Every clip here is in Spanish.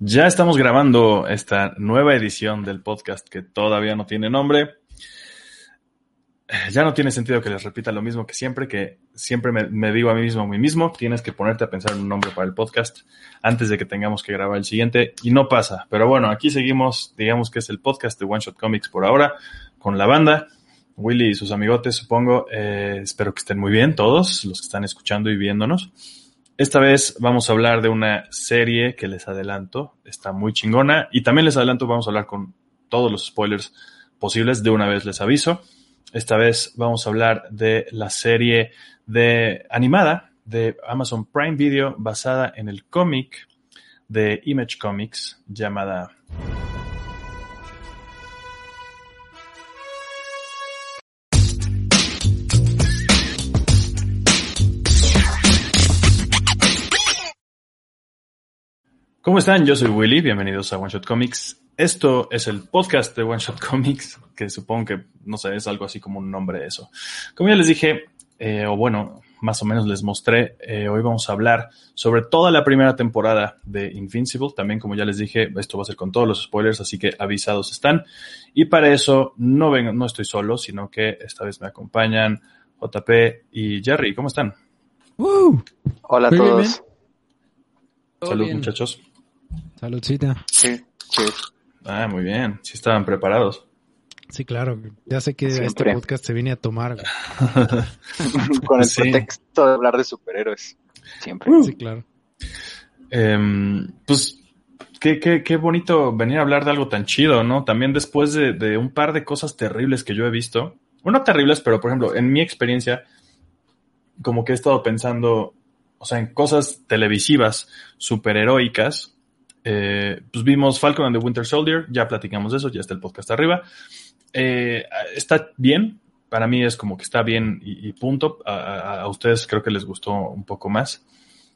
Ya estamos grabando esta nueva edición del podcast que todavía no tiene nombre. Ya no tiene sentido que les repita lo mismo que siempre, que siempre me, digo a mí mismo, a mí mismo, tienes que ponerte a pensar en un nombre para el podcast antes de que tengamos que grabar el siguiente y no pasa. Pero bueno, aquí seguimos, digamos que es el podcast de One Shot Comics por ahora, con la banda, Willy y sus amigotes, supongo. Eh, espero que estén muy bien todos los que están escuchando y viéndonos. Esta vez vamos a hablar de una serie que les adelanto, está muy chingona y también les adelanto, vamos a hablar con todos los spoilers posibles, de una vez les aviso. Esta vez vamos a hablar de la serie de animada de Amazon Prime Video basada en el cómic de Image Comics llamada ¿Cómo están? Yo soy Willy, bienvenidos a One Shot Comics. Esto es el podcast de One Shot Comics, que supongo que, no sé, es algo así como un nombre de eso. Como ya les dije, eh, o bueno, más o menos les mostré, eh, hoy vamos a hablar sobre toda la primera temporada de Invincible. También, como ya les dije, esto va a ser con todos los spoilers, así que avisados están. Y para eso no vengo, no estoy solo, sino que esta vez me acompañan JP y Jerry. ¿Cómo están? Hola a todos. Salud, muchachos. Saludcita. Sí, sí. Ah, muy bien. Sí estaban preparados. Sí, claro. Ya sé que este podcast se viene a tomar. Con el pretexto de hablar de superhéroes. Siempre. Sí, claro. Em, pues Qué, qué, qué, bonito venir a hablar de algo tan chido, ¿no? También después de, de, un par de cosas terribles que yo he visto. Bueno, terribles, pero por ejemplo, en mi experiencia, como que he estado pensando, o sea, en cosas televisivas superheroicas eh, pues vimos Falcon and the Winter Soldier, ya platicamos de eso, ya está el podcast arriba. Eh, está bien, para mí es como que está bien y, punto. A, ustedes creo que les gustó un poco más.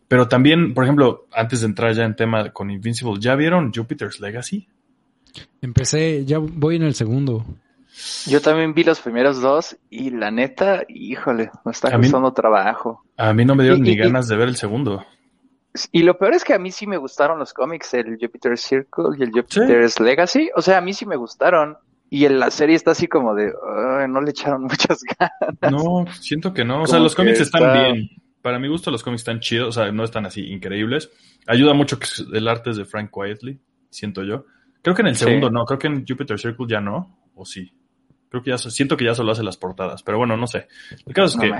Pero también, por ejemplo, antes de entrar ya en tema con Invincible, ¿ya vieron Jupiter's Legacy? Empecé, ya voy en el segundo. Yo también vi los primeros dos y la neta, híjole, me está costando trabajo. A mí no me dieron ni ganas de ver el segundo. Y lo peor es que a mí sí me gustaron los cómics, el Jupiter Circle y el Jupiter's Legacy. O sea, a mí sí me gustaron. Y en la serie está así como de, no le echaron muchas ganas. No, siento que no. O sea, los cómics están bien. Para mi gusto, los cómics están chidos. O sea, no están así increíbles. Ayuda mucho que el arte es de Frank Quietly, siento yo. Creo que en el segundo no. Creo que en Jupiter Circle ya no. ¿O sí? Creo que ya siento que ya solo hace las portadas, pero bueno, no sé. El caso es que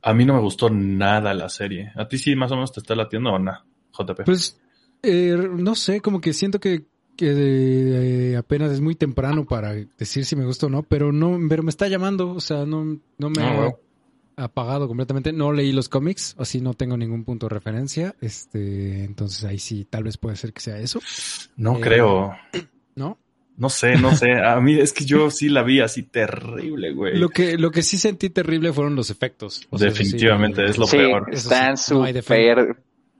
a mí no me gustó nada la serie. ¿A ti sí más o menos te está latiendo o no, JP? Pues eh, no sé, como que siento que, que apenas es muy temprano para decir si me gustó o no, pero no, pero me está llamando, o sea, no, no me ah, ha apagado completamente. No leí los cómics, así no tengo ningún punto de referencia. Este, entonces ahí sí, tal vez puede ser que sea eso. No creo. ¿No? No sé, no sé. A mí es que yo sí la vi así terrible, güey. Lo que, lo que sí sentí terrible fueron los efectos. Definitivamente, es lo peor. Están súper.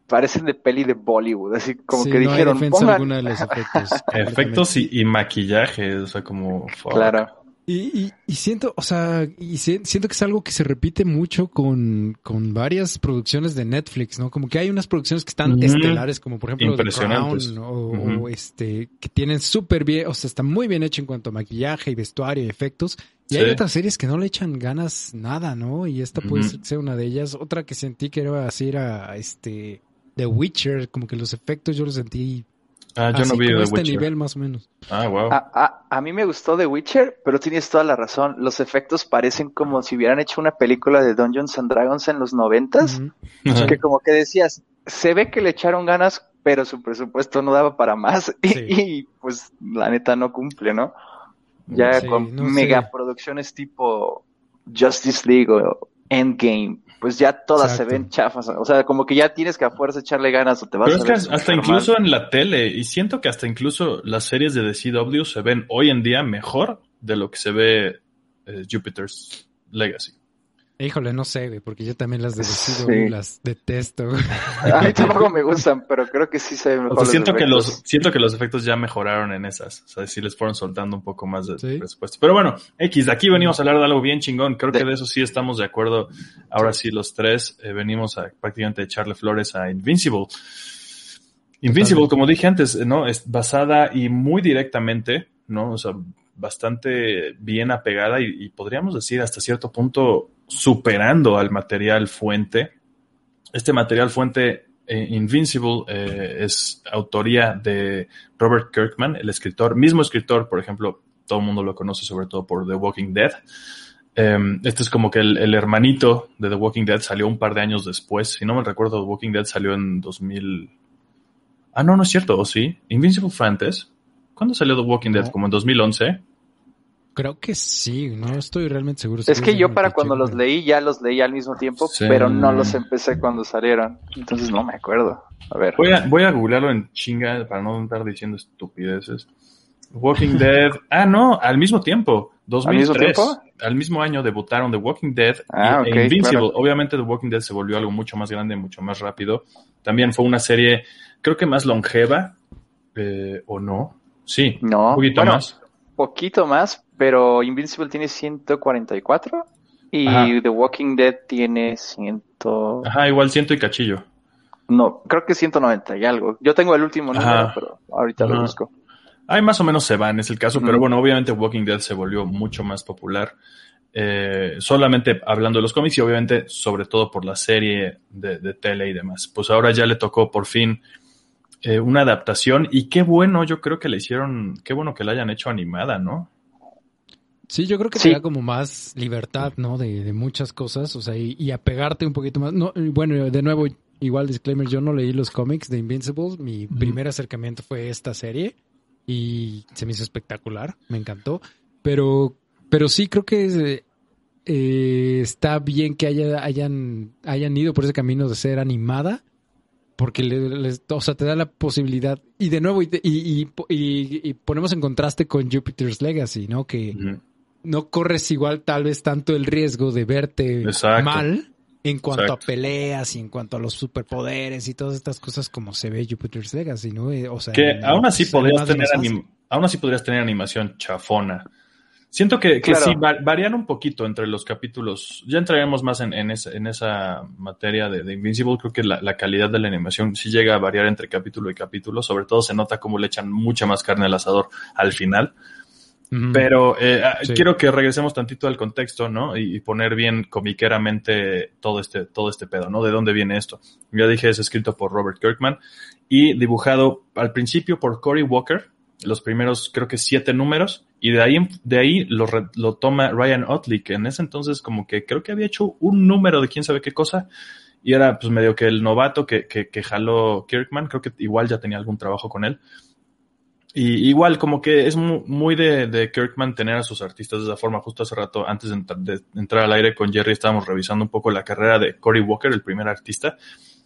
parecen de peli de Bollywood, así como que dijeron. No hay alguna de los efectos. efectos y, y, maquillaje, o sea, como. Claro. Y, y, siento, o sea, y siento que es algo que se repite mucho con, con varias producciones de Netflix, ¿no? Como que hay unas producciones que están estelares, como por ejemplo The Crown, o, este, que tienen súper bien, o sea, está muy bien hecho en cuanto a maquillaje y vestuario y efectos. Y hay otras series que no le echan ganas nada, ¿no? Y esta puede ser una de ellas. Otra que sentí que era así era este The Witcher, como que los efectos yo los sentí Ah, yo no vi The este nivel más o menos. Ah, wow. A, mí me gustó The Witcher, pero tienes toda la razón. Los efectos parecen como si hubieran hecho una película de Dungeons and Dragons en los noventas. Que como que decías, se ve que le echaron ganas, pero su presupuesto no daba para más. Y, pues la neta no cumple, ¿no? Ya con megaproducciones tipo Justice League o Endgame pues ya todas se ven chafas. O sea, como que ya tienes que a fuerza echarle ganas o te vas Pero es que hasta incluso en la tele, y siento que hasta incluso las series de CW se ven hoy en día mejor de lo que se ve eh, Jupiter's Legacy. Híjole, no sé, güey, porque yo también las de las detesto. A mí tampoco me gustan, pero creo que sí se ven mejor. siento que los, siento que los efectos ya mejoraron en esas. O sea, sí les fueron soltando un poco más de presupuesto. Pero bueno, X, de aquí venimos a hablar de algo bien chingón. Creo que de eso sí estamos de acuerdo. Ahora sí, los tres eh, venimos a prácticamente echarle flores a Invincible. Invincible, como dije antes, ¿no? Es basada y muy directamente, ¿no? O sea, bastante bien apegada y, podríamos decir hasta cierto punto superando al material fuente. Este material fuente eh, Invincible eh, es autoría de Robert Kirkman, el escritor, mismo escritor, por ejemplo, todo el mundo lo conoce sobre todo por The Walking Dead. Em, este es como que el, hermanito de The Walking Dead salió un par de años después. Si no me recuerdo, The Walking Dead salió en 2000. Ah, no, no es cierto, ¿o sí? Invincible fue antes. ¿Cuándo salió The Walking Dead? ¿Como en 2011? Creo que sí, no estoy realmente seguro. Es que yo para cuando los leí ya los leí al mismo tiempo, pero no los empecé cuando salieron. Entonces no me acuerdo. A ver. Voy a, voy a googlearlo en chinga para no estar diciendo estupideces. Walking Dead. Ah, no, al mismo tiempo. 2003. ¿Al mismo tiempo? Al mismo año debutaron The Walking Dead ah, y, e Invincible. Obviamente The Walking Dead se volvió algo mucho más grande, mucho más rápido. También fue una serie, creo que más longeva, eh, ¿o no? Sí, no, un poquito más. Poquito más, pero Invincible tiene 144 y The Walking Dead tiene 100... Ajá, igual ciento y cachillo. No, creo que 190 y algo. Yo tengo el último número, pero ahorita lo busco. Ahí más o menos se van, es el caso, pero bueno, obviamente Walking Dead se volvió mucho más popular. Eh, solamente hablando de los cómics y obviamente sobre todo por la serie de, tele y demás. Pues ahora ya le tocó por fin eh, una adaptación y qué bueno, yo creo que le hicieron, qué bueno que la hayan hecho animada, ¿no? Sí, yo creo que te da como más libertad, ¿no? De, muchas cosas, o sea, y, apegarte un poquito más. No, bueno, de nuevo, igual disclaimer, yo no leí los cómics de Invincibles, mi primer acercamiento fue esta serie y se me hizo espectacular, me encantó. Pero, pero sí creo que eh, está bien que haya, hayan, hayan ido por ese camino de ser animada, porque les, o sea, te da la posibilidad. Y de nuevo, y, y, y, ponemos en contraste con Jupiter's Legacy, ¿no? Que no corres igual tal vez tanto el riesgo de verte mal en cuanto a peleas y en cuanto a los superpoderes y todas estas cosas como se ve Jupiter's Legacy, ¿no? Eh, o sea, que aún así podrías tener aún así podrías tener animación chafona. Siento que, que sí, varían un poquito entre los capítulos. Ya entraremos más en, en, esa, materia de, Invincible. Creo que la, calidad de la animación sí llega a variar entre capítulo y capítulo. Sobre todo se nota cómo le echan mucha más carne al asador al final. Pero eh, ah, quiero que regresemos tantito al contexto, ¿no? Y, poner bien comiqueramente todo este, todo este pedo, ¿no? ¿De dónde viene esto? Ya dije, es escrito por Robert Kirkman y dibujado al principio por Cory Walker, los primeros creo que siete números, y de ahí, de ahí lo, lo toma Ryan Otley, que en ese entonces como que creo que había hecho un número de quién sabe qué cosa, y era pues medio que el novato que, que, que jaló Kirkman, creo que igual ya tenía algún trabajo con él. Y igual, como que es muy de, de, Kirkman tener a sus artistas de esa forma. Justo hace rato, antes de, entrar al aire con Jerry, estábamos revisando un poco la carrera de Cory Walker, el primer artista.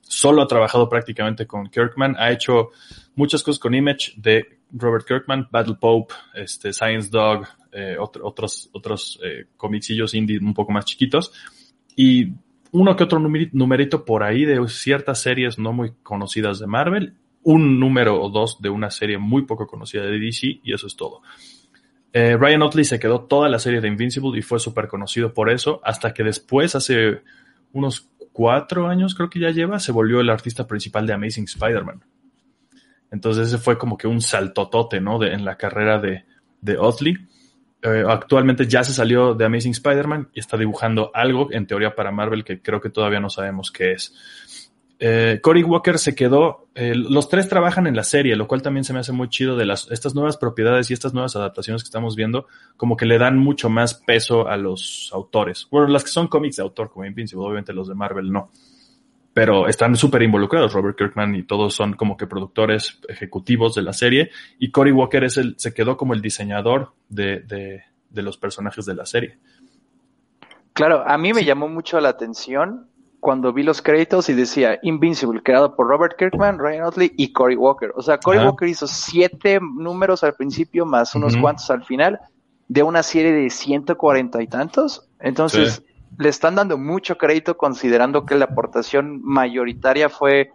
Solo ha trabajado prácticamente con Kirkman. Ha hecho muchas cosas con Image de Robert Kirkman, Battle Pope, este, Science Dog, eh, otros, otros eh, comicillos indie un poco más chiquitos. Y uno que otro numerito por ahí de ciertas series no muy conocidas de Marvel un número o dos de una serie muy poco conocida de DC y eso es todo. Eh, Ryan Otley se quedó toda la serie de Invincible y fue súper conocido por eso, hasta que después, hace unos cuatro años creo que ya lleva, se volvió el artista principal de Amazing Spider-Man. Entonces ese fue como que un saltotote, ¿no? De, en la carrera de, de Otley. Eh, actualmente ya se salió de Amazing Spider-Man y está dibujando algo, en teoría para Marvel, que creo que todavía no sabemos qué es eh, Cory Walker se quedó, eh, los tres trabajan en la serie, lo cual también se me hace muy chido de las, estas nuevas propiedades y estas nuevas adaptaciones que estamos viendo, como que le dan mucho más peso a los autores. Bueno, las que son cómics de autor, como Invincible, obviamente los de Marvel no. Pero están súper involucrados, Robert Kirkman y todos son como que productores ejecutivos de la serie. Y Cory Walker es el, se quedó como el diseñador de, de, de los personajes de la serie. Claro, a mí me llamó mucho la atención cuando vi los créditos y decía Invincible, creado por Robert Kirkman, Ryan Otley y Cory Walker. O sea, Cory Walker hizo siete números al principio más unos cuantos al final de una serie de 140 y tantos. Entonces, le están dando mucho crédito considerando que la aportación mayoritaria fue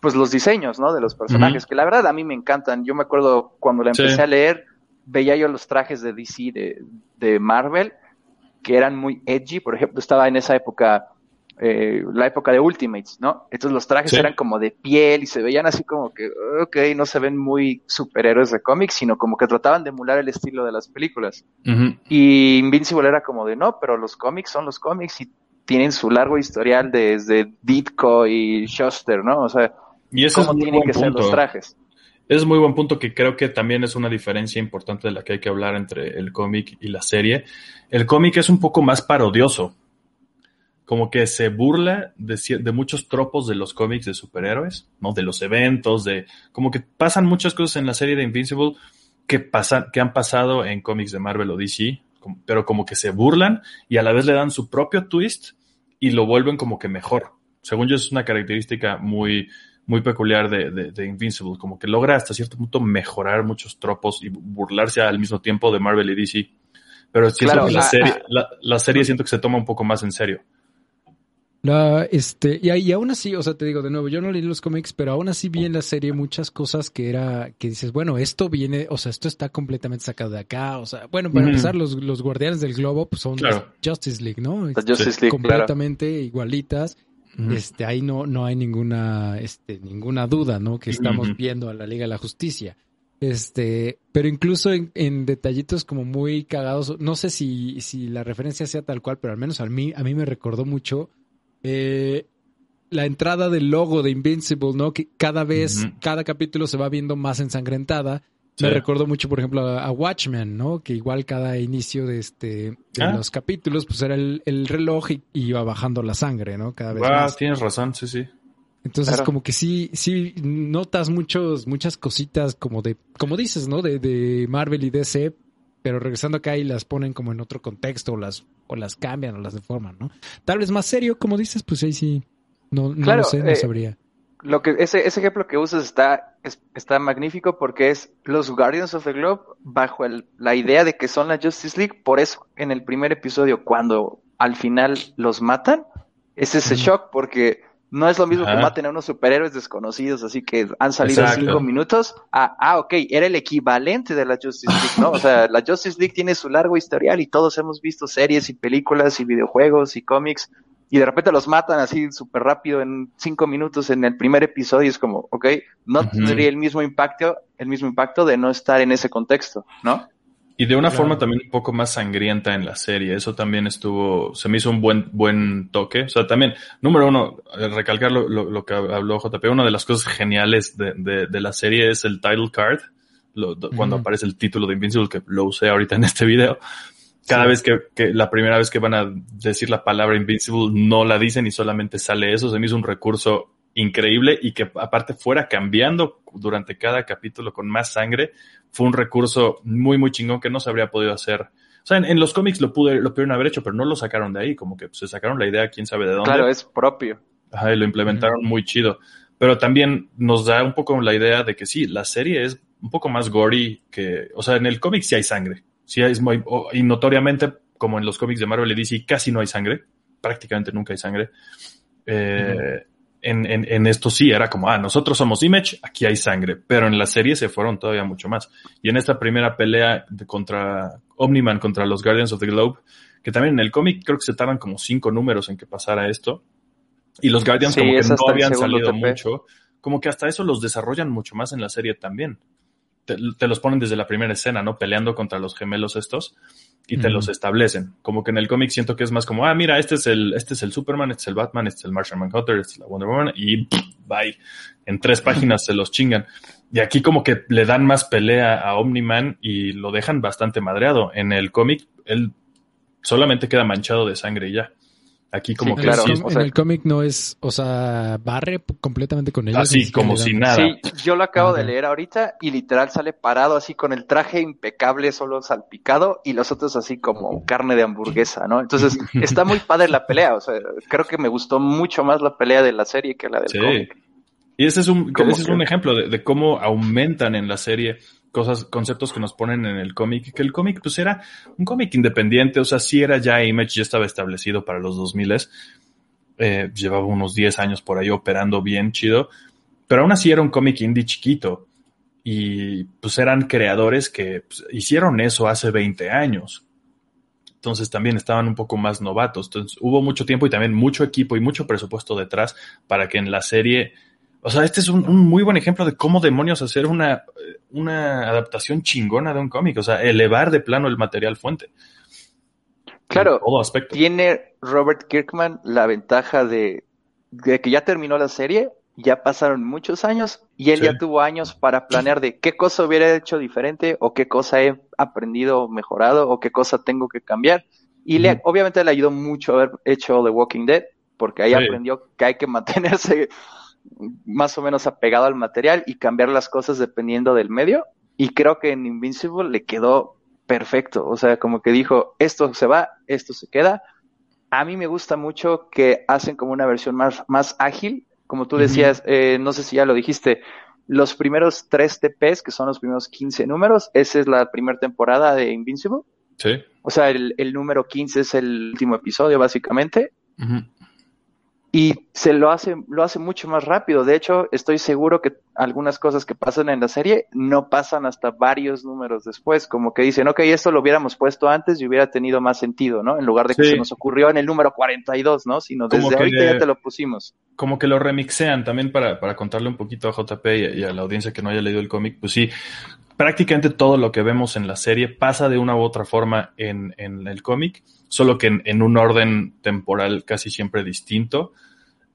pues los diseños, ¿no? De los personajes, que la verdad a mí me encantan. Yo me acuerdo cuando la empecé a leer, veía yo los trajes de DC, de, de Marvel, que eran muy edgy. Por ejemplo, estaba en esa época eh, la época de Ultimates, ¿no? Entonces los trajes eran como de piel y se veían así como que, ok, no se ven muy superhéroes de cómics, sino como que trataban de emular el estilo de las películas. Y Invincible era como de, no, pero los cómics son los cómics y tienen su largo historial desde Ditko y Shuster, ¿no? O sea, y eso ¿cómo tienen que ser los trajes? Es muy buen punto que creo que también es una diferencia importante de la que hay que hablar entre el cómic y la serie. El cómic es un poco más parodioso como que se burla de, de, muchos tropos de los cómics de superhéroes, ¿no? De los eventos, de como que pasan muchas cosas en la serie de Invincible que pasan, que han pasado en cómics de Marvel o DC, pero como que se burlan y a la vez le dan su propio twist y lo vuelven como que mejor. Según yo es una característica muy, muy peculiar de, de, Invincible, como que logra hasta cierto punto mejorar muchos tropos y burlarse al mismo tiempo de Marvel y DC. Pero siento que la, serie, la serie siento que se toma un poco más en serio. La, este, y, y, aún así, o sea, te digo de nuevo, yo no leí los cómics, pero aún así vi en la serie muchas cosas que era, que dices, bueno, esto viene, o sea, esto está completamente sacado de acá, o sea, bueno, para empezar, los, los guardianes del globo pues, son Justice League, ¿no? Justice League, completamente igualitas. Este, ahí no, no hay ninguna, este, ninguna duda, ¿no? Que estamos viendo a la Liga de la Justicia. Este, pero incluso en, en, detallitos como muy cagados, no sé si, si la referencia sea tal cual, pero al menos a mí, a mí me recordó mucho eh, la entrada del logo de Invincible, ¿no? Que cada vez, cada capítulo se va viendo más ensangrentada. Me recuerdo mucho, por ejemplo, a, Watchmen, ¿no? Que igual cada inicio de este de ah. los capítulos, pues era el, reloj y, iba bajando la sangre, ¿no? Cada vez más. tienes razón, sí, sí. Entonces, como que sí, sí notas muchos, muchas cositas como de, como dices, ¿no? De, de Marvel y DC, pero regresando acá y las ponen como en otro contexto o las, o las cambian o las deforman, ¿no? Tal vez más serio, como dices, pues ahí sí, no, no lo sé, no eh, sabría. Lo que, ese, ese ejemplo que usas está, está magnífico porque es los Guardians of the Globe bajo el, la idea de que son la Justice League, por eso en el primer episodio cuando al final los matan, es ese shock porque no es lo mismo que maten a unos superhéroes desconocidos, así que han salido cinco minutos. Ah, ah, ok, era el equivalente de la Justice League, ¿no? O sea, la Justice League tiene su largo historial y todos hemos visto series y películas y videojuegos y cómics y de repente los matan así súper rápido en cinco minutos en el primer episodio. Es como, ok, no tendría el mismo impacto, el mismo impacto de no estar en ese contexto, ¿no? Y de una forma también un poco más sangrienta en la serie. Eso también estuvo, se me hizo un buen, buen toque. O sea, también, número uno, eh, recalcar lo, lo, que habló JP, una de las cosas geniales de, de, de la serie es el title card, cuando aparece el título de Invincible, que lo usé ahorita en este video. Cada vez que, que, la primera vez que van a decir la palabra Invincible, no la dicen y solamente sale eso. Se me hizo un recurso increíble y que aparte fuera cambiando durante cada capítulo con más sangre, fue un recurso muy, muy chingón que no se habría podido hacer. O sea, en, los cómics lo, pude, lo pudieron haber hecho, pero no lo sacaron de ahí, como que se sacaron la idea, quién sabe de dónde. Claro, es propio. Ajá, y lo implementaron muy chido. Pero también nos da un poco la idea de que sí, la serie es un poco más gory que, o sea, en el cómic sí hay sangre. Sí es muy, y notoriamente, como en los cómics de Marvel y DC, casi no hay sangre. Prácticamente nunca hay sangre. Eh, en, en, en, esto sí era como, ah, nosotros somos Image, aquí hay sangre, pero en la serie se fueron todavía mucho más. Y en esta primera pelea de contra Omniman contra los Guardians of the Globe, que también en el cómic creo que se tardan como cinco números en que pasara esto, y los Guardians como que no habían salido mucho, como que hasta eso los desarrollan mucho más en la serie también. Te, te, los ponen desde la primera escena, ¿no? Peleando contra los gemelos estos y te los establecen. Como que en el cómic siento que es más como, ah, mira, este es el, este es el Superman, este es el Batman, este es el Martian Manhunter, este es la Wonder Woman, y bye. En tres páginas se los chingan. Y aquí como que le dan más pelea a Omni-Man y lo dejan bastante madreado. En el cómic, él solamente queda manchado de sangre y ya. Aquí como que claro, en el cómic no es, o sea, barre completamente con ellos. Así como si nada. Sí, yo lo acabo de leer ahorita y literal sale parado así con el traje impecable, solo salpicado y los otros así como carne de hamburguesa, ¿no? Entonces está muy padre la pelea, o sea, creo que me gustó mucho más la pelea de la serie que la del cómic. Y ese es un, ese es un ejemplo de, de, cómo aumentan en la serie cosas, conceptos que nos ponen en el cómic, que el cómic pues era un cómic independiente, o sea, sí era ya Image, ya estaba establecido para los 2000 eh, llevaba unos 10 años por ahí operando bien chido, pero aún así era un cómic indie chiquito y pues eran creadores que pues, hicieron eso hace 20 años. entonces también estaban un poco más novatos. Entonces hubo mucho tiempo y también mucho equipo y mucho presupuesto detrás para que en la serie, o sea, este es un, muy buen ejemplo de cómo demonios hacer una, una adaptación chingona de un cómic, o sea, elevar de plano el material fuente. Claro, tiene Robert Kirkman la ventaja de, que ya terminó la serie, ya pasaron muchos años y él ya tuvo años para planear de qué cosa hubiera hecho diferente o qué cosa he aprendido, mejorado o qué cosa tengo que cambiar. Y le, obviamente le ayudó mucho haber hecho The Walking Dead, porque ahí aprendió que hay que mantenerse más o menos apegado al material y cambiar las cosas dependiendo del medio. Y creo que en Invincible le quedó perfecto. O sea, como que dijo, esto se va, esto se queda. A mí me gusta mucho que hacen como una versión más, más ágil. Como tú decías, eh, no sé si ya lo dijiste, los primeros tres TPs, que son los primeros 15 números, esa es la primera temporada de Invincible. Sí. O sea, el, el número 15 es el último episodio, básicamente y se lo hace, lo hace mucho más rápido. De hecho, estoy seguro que algunas cosas que pasan en la serie no pasan hasta varios números después, como que dicen, ok, esto lo hubiéramos puesto antes y hubiera tenido más sentido, ¿no? En lugar de que se nos ocurrió en el número 42, ¿no? Sino desde ahorita ya te lo pusimos. Como que lo remixean también para, para contarle un poquito a JP y, a la audiencia que no haya leído el cómic, pues sí, prácticamente todo lo que vemos en la serie pasa de una u otra forma en, en el cómic, solo que en, un orden temporal casi siempre distinto.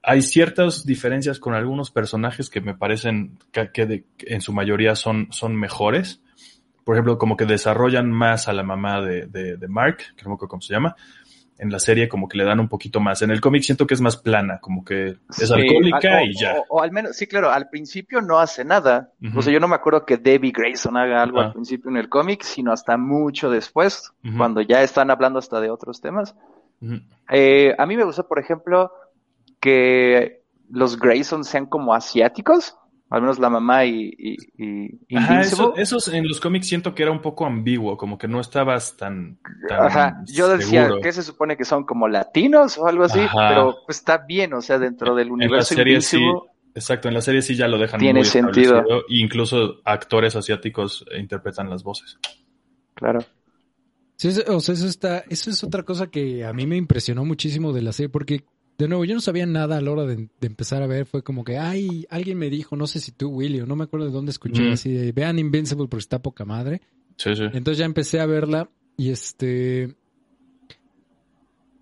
Hay ciertas diferencias con algunos personajes que me parecen que, en su mayoría son, son mejores. Por ejemplo, como que desarrollan más a la mamá de, de, de Mark, que no me acuerdo cómo se llama, en la serie como que le dan un poquito más. En el cómic siento que es más plana, como que es alcohólica y ya. O, al menos, sí, claro, al principio no hace nada. O sea, yo no me acuerdo que Debbie Grayson haga algo al principio en el cómic, sino hasta mucho después, cuando ya están hablando hasta de otros temas. Eh, a mí me gusta, por ejemplo, que los Grayson sean como asiáticos al menos la mamá y, y, Ajá, eso, esos en los cómics siento que era un poco ambiguo, como que no estabas tan. Ajá, yo decía que se supone que son como latinos o algo así, pero pues, está bien, o sea, dentro del universo en la serie sí, Exacto, en la serie sí ya lo dejan tiene muy sentido. E incluso actores asiáticos interpretan las voces. Claro. Sí, o sea, eso está, eso es otra cosa que a mí me impresionó muchísimo de la serie, porque de nuevo, yo no sabía nada a la hora de, empezar a ver. Fue como que, ay, alguien me dijo, no sé si tú, Willy, o no me acuerdo de dónde escuché, así de, vean Invincible porque está poca madre. Sí, sí. Entonces ya empecé a verla y este...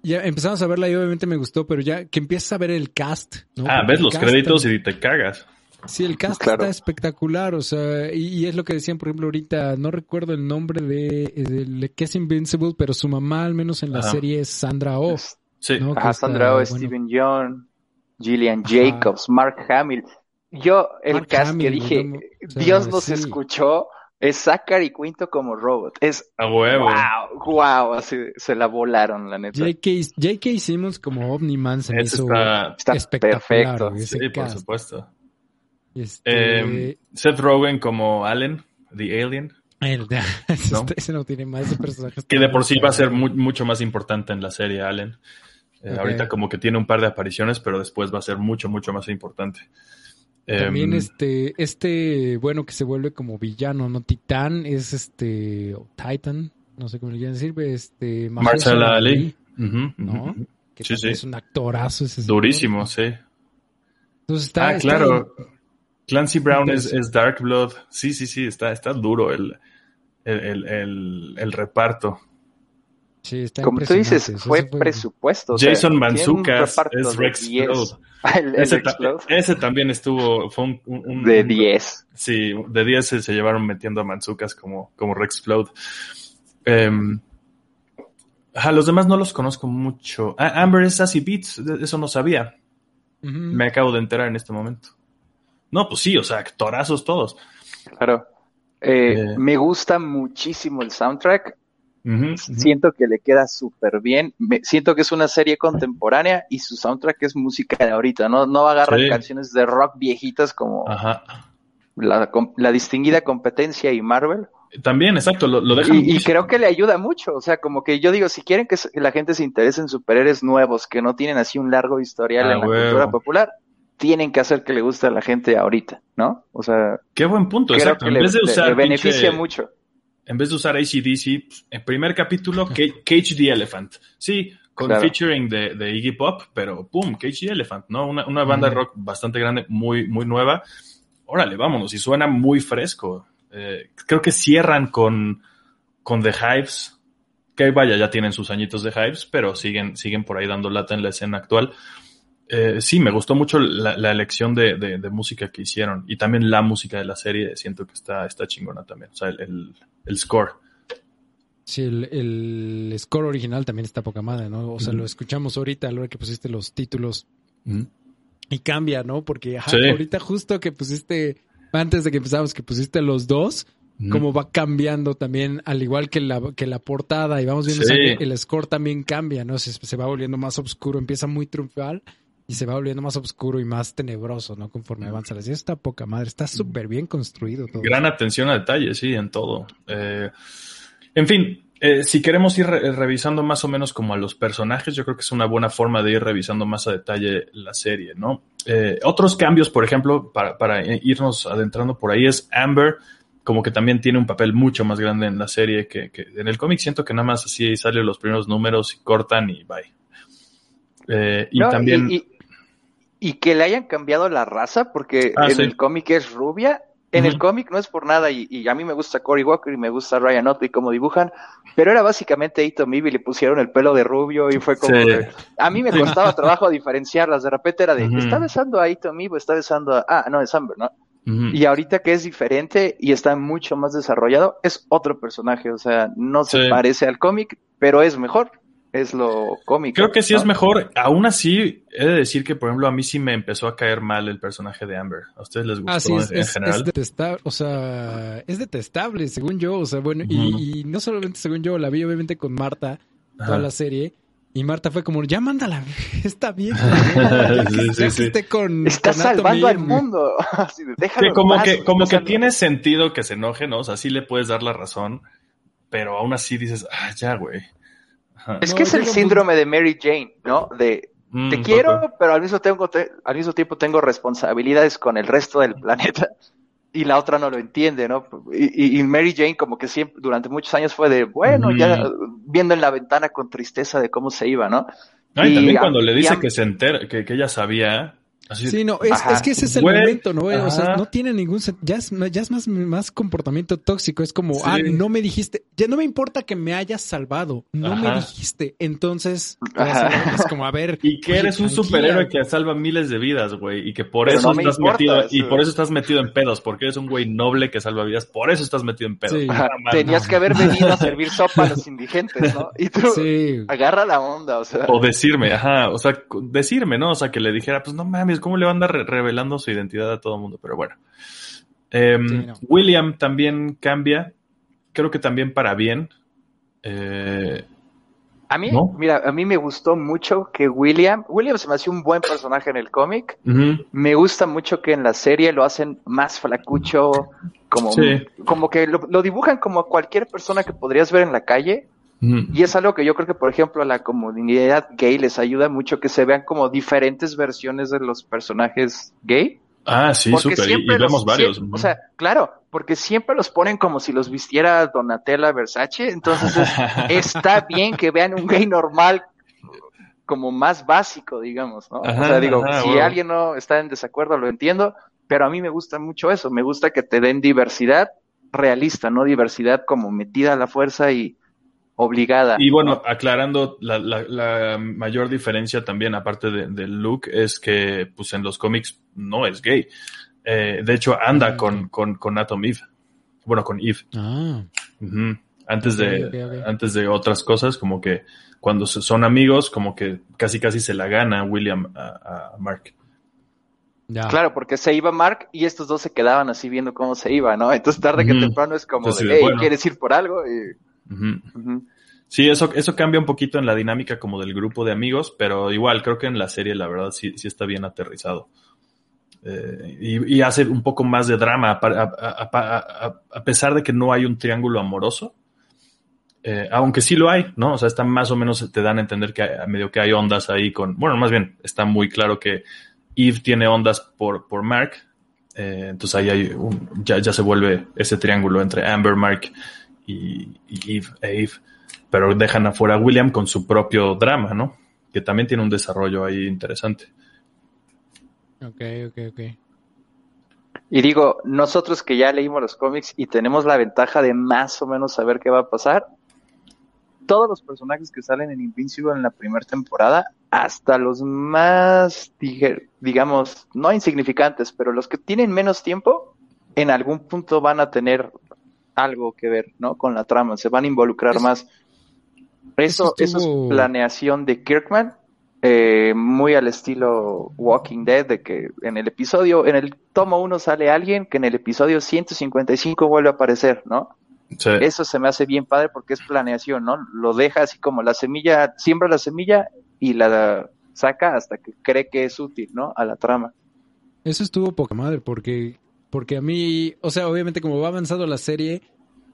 Ya empezamos a verla y obviamente me gustó, pero ya que empiezas a ver el cast, ¿no? Ah, ves los créditos y te cagas. Sí, el cast está espectacular, o sea, y, es lo que decían, por ejemplo, ahorita, no recuerdo el nombre de, de, que es Invincible, pero su mamá, al menos en la serie, es Sandra Oh. Sí. Sandra Steven John, Gillian Jacobs, Mark Hamill. Yo, el cast que dije, Dios nos escuchó, es Zachary Quinto como robot. Es a huevo. Wow, wow, así se la volaron, la neta. J.K. Simmons como Omni-Man se hizo está, perfecto. Sí, por supuesto. Este... Em, Seth Rogen como Allen, The Alien. Ese ¿No? tiene más de personajes. Que de por sí va a ser mucho más importante en la serie Allen. Eh, ahorita como que tiene un par de apariciones, pero después va a ser mucho, mucho más importante. También em, este, este, bueno, que se vuelve como villano, ¿no? Titán es este, Titan, no sé cómo le quieren decir, este... Marshall Ali. ¿No? Que sí, sí. Es un actorazo ese. Durísimo, sí. Entonces está... Ah, claro. Clancy Brown es, es, Dark Blood. Sí, sí, sí, está, está duro el, el, el, el reparto. Como tú dices, fue, presupuesto. Jason Manzucas es Rex ese, también estuvo, fue un, de 10. Sí, de 10 se, llevaron metiendo a Manzucas como, como Rex Flood. Em, a los demás no los conozco mucho. Ah, Amber es Sassy Beats, eso no sabía. Me acabo de enterar en este momento. No, pues sí, o sea, actorazos todos. Claro. Eh, eh. Me gusta muchísimo el soundtrack. Siento que le queda súper bien. siento que es una serie contemporánea y su soundtrack es música de ahorita, ¿no? No agarran canciones de rock viejitas como La, distinguida competencia y Marvel. También, exacto, lo, dejan. Y, creo que le ayuda mucho. O sea, como que yo digo, si quieren que la gente se interese en superhéroes nuevos que no tienen así un largo historial ah, en la cultura popular, tienen que hacer que le guste a la gente ahorita, ¿no? O sea. Qué buen punto, exacto. En vez de usar. beneficia mucho en vez de usar ACDC, pues, en primer capítulo, Cage the Elephant. Sí, con featuring de, de, Iggy Pop, pero pum, Cage the Elephant, ¿no? Una, una banda rock bastante grande, muy, muy nueva. Órale, vámonos, y suena muy fresco. Eh, creo que cierran con, con The Hives, que vaya, ya tienen sus añitos de Hives, pero siguen, siguen por ahí dando lata en la escena actual. Eh, sí, me gustó mucho la, elección de, de, música que hicieron y también la música de la serie, siento que está, está chingona también, o sea, el, el, score. Sí, el, score original también está poca madre, ¿no? O sea, lo escuchamos ahorita a la hora que pusiste los títulos y cambia, ¿no? Porque ahorita justo que pusiste, antes de que empezamos, que pusiste los dos, como va cambiando también, al igual que la, que la portada, y vamos viendo el score también cambia, ¿no? Se, se, va volviendo más oscuro, empieza muy triunfal y se va volviendo más oscuro y más tenebroso, ¿no? Conforme avanza la serie. Está poca madre, está súper bien construido todo. Gran atención a detalle, sí, en todo. Eh, en fin, eh, si queremos ir revisando más o menos como a los personajes, yo creo que es una buena forma de ir revisando más a detalle la serie, ¿no? Eh, otros cambios, por ejemplo, para, para irnos adentrando por ahí es Amber, como que también tiene un papel mucho más grande en la serie que, que en el cómic siento que nada más así salen los primeros números y cortan y bye. Eh, y también... Y, que le hayan cambiado la raza, porque ah, en el cómic es rubia. En el cómic no es por nada, y, a mí me gusta Cory Walker y me gusta Ryan Otto y cómo dibujan, pero era básicamente Ito y le pusieron el pelo de rubio y fue como... a mí me costaba trabajo diferenciarlas, de repente era de, ¿está besando a Ito Mibi está besando a... Ah, no, es Amber, ¿no? Y ahorita que es diferente y está mucho más desarrollado, es otro personaje, o sea, no se parece al cómic, pero es mejor, es lo cómico. Creo que sí es mejor, aún así, he de decir que, por ejemplo, a mí sí me empezó a caer mal el personaje de Amber. ¿A ustedes les gustó ah, en, general? Es detestable, o sea, es detestable, según yo, o sea, bueno, y, no solamente según yo, la vi obviamente con Marta, toda la serie, y Marta fue como, ya mándala, está bien. está salvando al mundo. Déjalo como que, como que tiene sentido que se enoje, ¿no? O sea, sí le puedes dar la razón, pero aún así dices, ah, ya, güey. Es que es el síndrome de Mary Jane, ¿no? De mm, te quiero, pero al mismo, tiempo al mismo tiempo tengo responsabilidades con el resto del planeta y la otra no lo entiende, ¿no? Y, Mary Jane como que siempre, durante muchos años fue de, bueno, ya viendo en la ventana con tristeza de cómo se iba, ¿no? y, también cuando le dice que se entera, que, que ella sabía, sí, no, es, es, que ese es el momento, ¿no? O sea, no tiene ningún ya es, ya es más, más comportamiento tóxico, es como, ah, no me dijiste, ya no me importa que me hayas salvado, no me dijiste, entonces es como, a ver. Y que eres un superhéroe que salva miles de vidas, güey, y que por eso estás metido, y por eso estás metido en pedos, porque eres un güey noble que salva vidas, por eso estás metido en pedos. Tenías que haber venido a servir sopa a los indigentes, ¿no? Y tú agarra la onda, o sea. O decirme, ajá, o sea, decirme, ¿no? O sea, que le dijera, pues no mames, cómo le va a andar revelando su identidad a todo el mundo, pero bueno. Em, William también cambia, creo que también para bien. Eh, a mí, mira, a mí me gustó mucho que William, William se me hace un buen personaje en el cómic. Me gusta mucho que en la serie lo hacen más flacucho, como, como que lo, lo, dibujan como cualquier persona que podrías ver en la calle. Y es algo que yo creo que, por ejemplo, a la comunidad gay les ayuda mucho que se vean como diferentes versiones de los personajes gay. Ah, sí, súper. Y, vemos varios. O sea, claro, porque siempre los ponen como si los vistiera Donatella Versace. Entonces, está bien que vean un gay normal como más básico, digamos, ¿no? o sea, digo, si alguien no está en desacuerdo, lo entiendo, pero a mí me gusta mucho eso. Me gusta que te den diversidad realista, no diversidad como metida a la fuerza y obligada. Y bueno, aclarando la, mayor diferencia también, aparte del look, es que pues en los cómics no es gay. Eh, de hecho, anda ah, con, con, con Atom Eve. Bueno, con Eve. Ah. Antes de, antes de otras cosas, como que cuando son amigos, como que casi casi se la gana William a, Mark. Claro, porque se iba Mark y estos dos se quedaban así viendo cómo se iba, ¿no? Entonces tarde que temprano es como de, hey, ¿quieres ir por algo? Y Sí, eso, eso cambia un poquito en la dinámica como del grupo de amigos, pero igual creo que en la serie la verdad sí, sí está bien aterrizado. Eh, y, hace un poco más de drama, a, pesar de que no hay un triángulo amoroso. Eh, aunque sí lo hay, ¿no? O sea, está más o menos, te dan a entender que a medio que hay ondas ahí con, bueno, más bien, está muy claro que Eve tiene ondas por, por Mark, eh, entonces ahí hay un, ya, ya se vuelve ese triángulo entre Amber, Mark y, Eve, Eve, pero dejan afuera a William con su propio drama, ¿no? Que también tiene un desarrollo ahí interesante. Ok, ok, ok. Y digo, nosotros que ya leímos los cómics y tenemos la ventaja de más o menos saber qué va a pasar, todos los personajes que salen en Invincible en la primera temporada, hasta los más, digamos, no insignificantes, pero los que tienen menos tiempo, en algún punto van a tener algo que ver, ¿no? Con la trama, se van a involucrar más. Eso, eso, es planeación de Kirkman, eh, muy al estilo Walking Dead, de que en el episodio, en el tomo 1 sale alguien que en el episodio 155 vuelve a aparecer, ¿no? Eso se me hace bien padre porque es planeación, ¿no? Lo deja así como la semilla, siembra la semilla y la saca hasta que cree que es útil, ¿no? A la trama. Eso estuvo poca madre porque, porque a mí, o sea, obviamente como va avanzando la serie,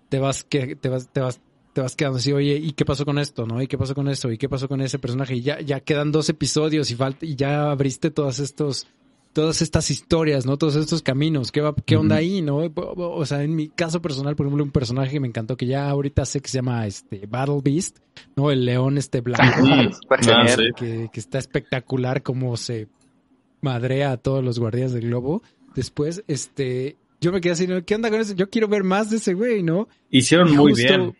te vas, que, te vas, te vas, te vas quedando así, oye, ¿y qué pasó con esto? ¿No? ¿Y qué pasó con esto? ¿Y qué pasó con ese personaje? Y ya, ya quedan dos episodios y falta, y ya abriste todos estos, todas estas historias, ¿no? Todos estos caminos. ¿Qué, va, qué onda ahí, no? O sea, en mi caso personal, por ejemplo, un personaje que me encantó que ya ahorita sé que se llama este Battle Beast, ¿no? El león este blanco. Ah, que, que, está espectacular cómo se madrea a todos los guardias del globo. Después, este, yo me quedé así, ¿qué onda con eso? Yo quiero ver más de ese güey, ¿no? Hicieron muy bien.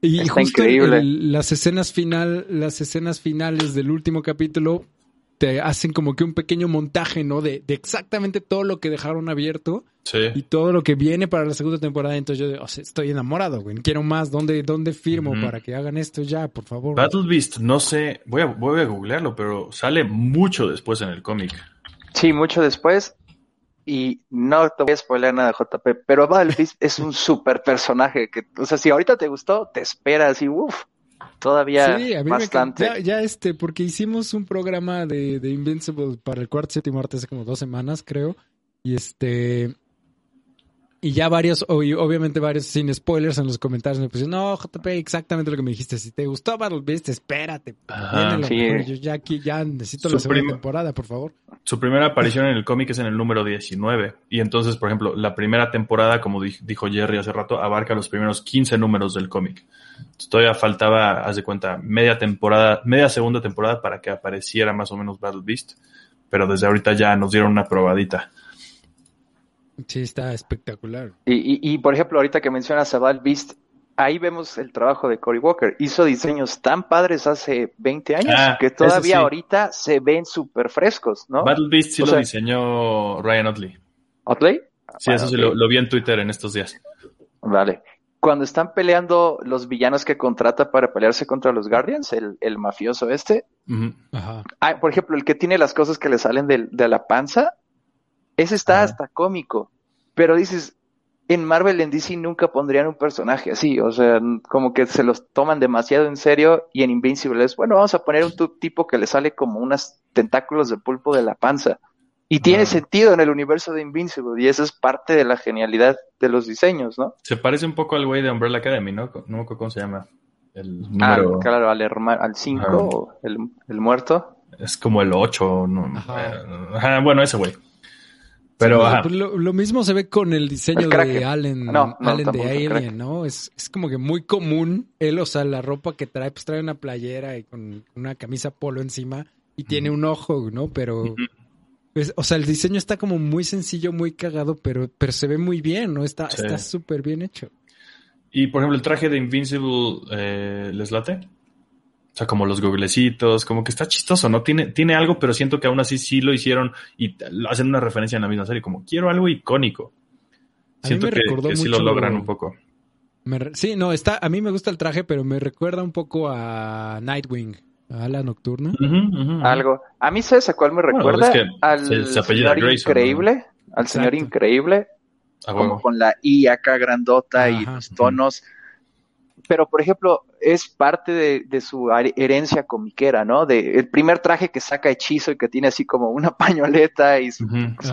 Y justo las escenas final, las escenas finales del último capítulo te hacen como que un pequeño montaje, ¿no? De, exactamente todo lo que dejaron abierto. Sí. Y todo lo que viene para la segunda temporada. Entonces yo estoy enamorado, güey. Quiero más. ¿Dónde, dónde firmo para que hagan esto ya, por favor? Battle Beast, no sé. Voy a, voy a googlearlo, pero sale mucho después en el cómic. Sí, mucho después. Y no te voy a spoiler nada, JP, pero Battle Beast es un super personaje que, o sea, si ahorita te gustó, te esperas y uff, todavía sí, a mí bastante. Me ya, este, porque hicimos un programa de, de Invincible para el cuarto, séptimo arte hace como dos semanas, creo. Y este, y ya varios, obviamente varios sin spoilers en los comentarios me pusieron, no, JP, exactamente lo que me dijiste. Si te gustó Battle Beast, espérate. Yo ya aquí ya necesito la segunda temporada, por favor. Su primera aparición en el cómic es en el número 19. Y entonces, por ejemplo, la primera temporada, como dijo Jerry hace rato, abarca los primeros 15 números del cómic. Todavía faltaba, haz de cuenta, media temporada, media segunda temporada para que apareciera más o menos Battle Beast. Pero desde ahorita ya nos dieron una probadita. Sí, está espectacular. Y, y, por ejemplo, ahorita que mencionas a Val Beast, ahí vemos el trabajo de Cory Walker. Hizo diseños tan padres hace 20 años ah, que todavía ahorita se ven súper frescos, ¿no? Battle Beast sí lo diseñó Ryan Otley. ¿Otley? Sí, eso sí, lo, vi en Twitter en estos días. Vale. Cuando están peleando los villanos que contrata para pelearse contra los Guardians, el, el mafioso este, Ajá. Ah, por ejemplo, el que tiene las cosas que le salen de, de la panza, ese está hasta cómico. Pero dices, en Marvel en DC nunca pondrían un personaje así, o sea, como que se los toman demasiado en serio y en Invincible es, bueno, vamos a poner un tipo que le sale como unos tentáculos de pulpo de la panza. Y tiene sentido en el universo de Invincible y eso es parte de la genialidad de los diseños, ¿no? Se parece un poco al güey de Umbrella Academy, ¿no? No me cómo se llama. El ah, claro, al, al 5, el, el, muerto. Es como el 8, ¿no? Eh, bueno, ese güey. Pero pues lo, mismo se ve con el diseño de Allen, Allen de Alien, ¿no? Es, es, como que muy común. Él, o sea, la ropa que trae, pues trae una playera y con una camisa polo encima y tiene un ojo, ¿no? Pero, pues, o sea, el diseño está como muy sencillo, muy cagado, pero, pero se ve muy bien, ¿no? Está súper bien hecho. Y, por ejemplo, el traje de Invincible, eh, ¿les late? O sea, como los googlecitos, como que está chistoso, ¿no? Tiene, tiene algo, pero siento que aún así sí lo hicieron y hacen una referencia en la misma serie, como quiero algo icónico. Siento que, sí lo logran un poco. sí, no, está, a mí me gusta el traje, pero me recuerda un poco a Nightwing, a la nocturna. Algo. A mí, ¿sabes a cuál me recuerda? al señor increíble, al señor increíble, como con la I acá grandota y los tonos pero por ejemplo, es parte de, su herencia comiquera, ¿no? De el primer traje que saca hechizo y que tiene así como una pañoleta y su,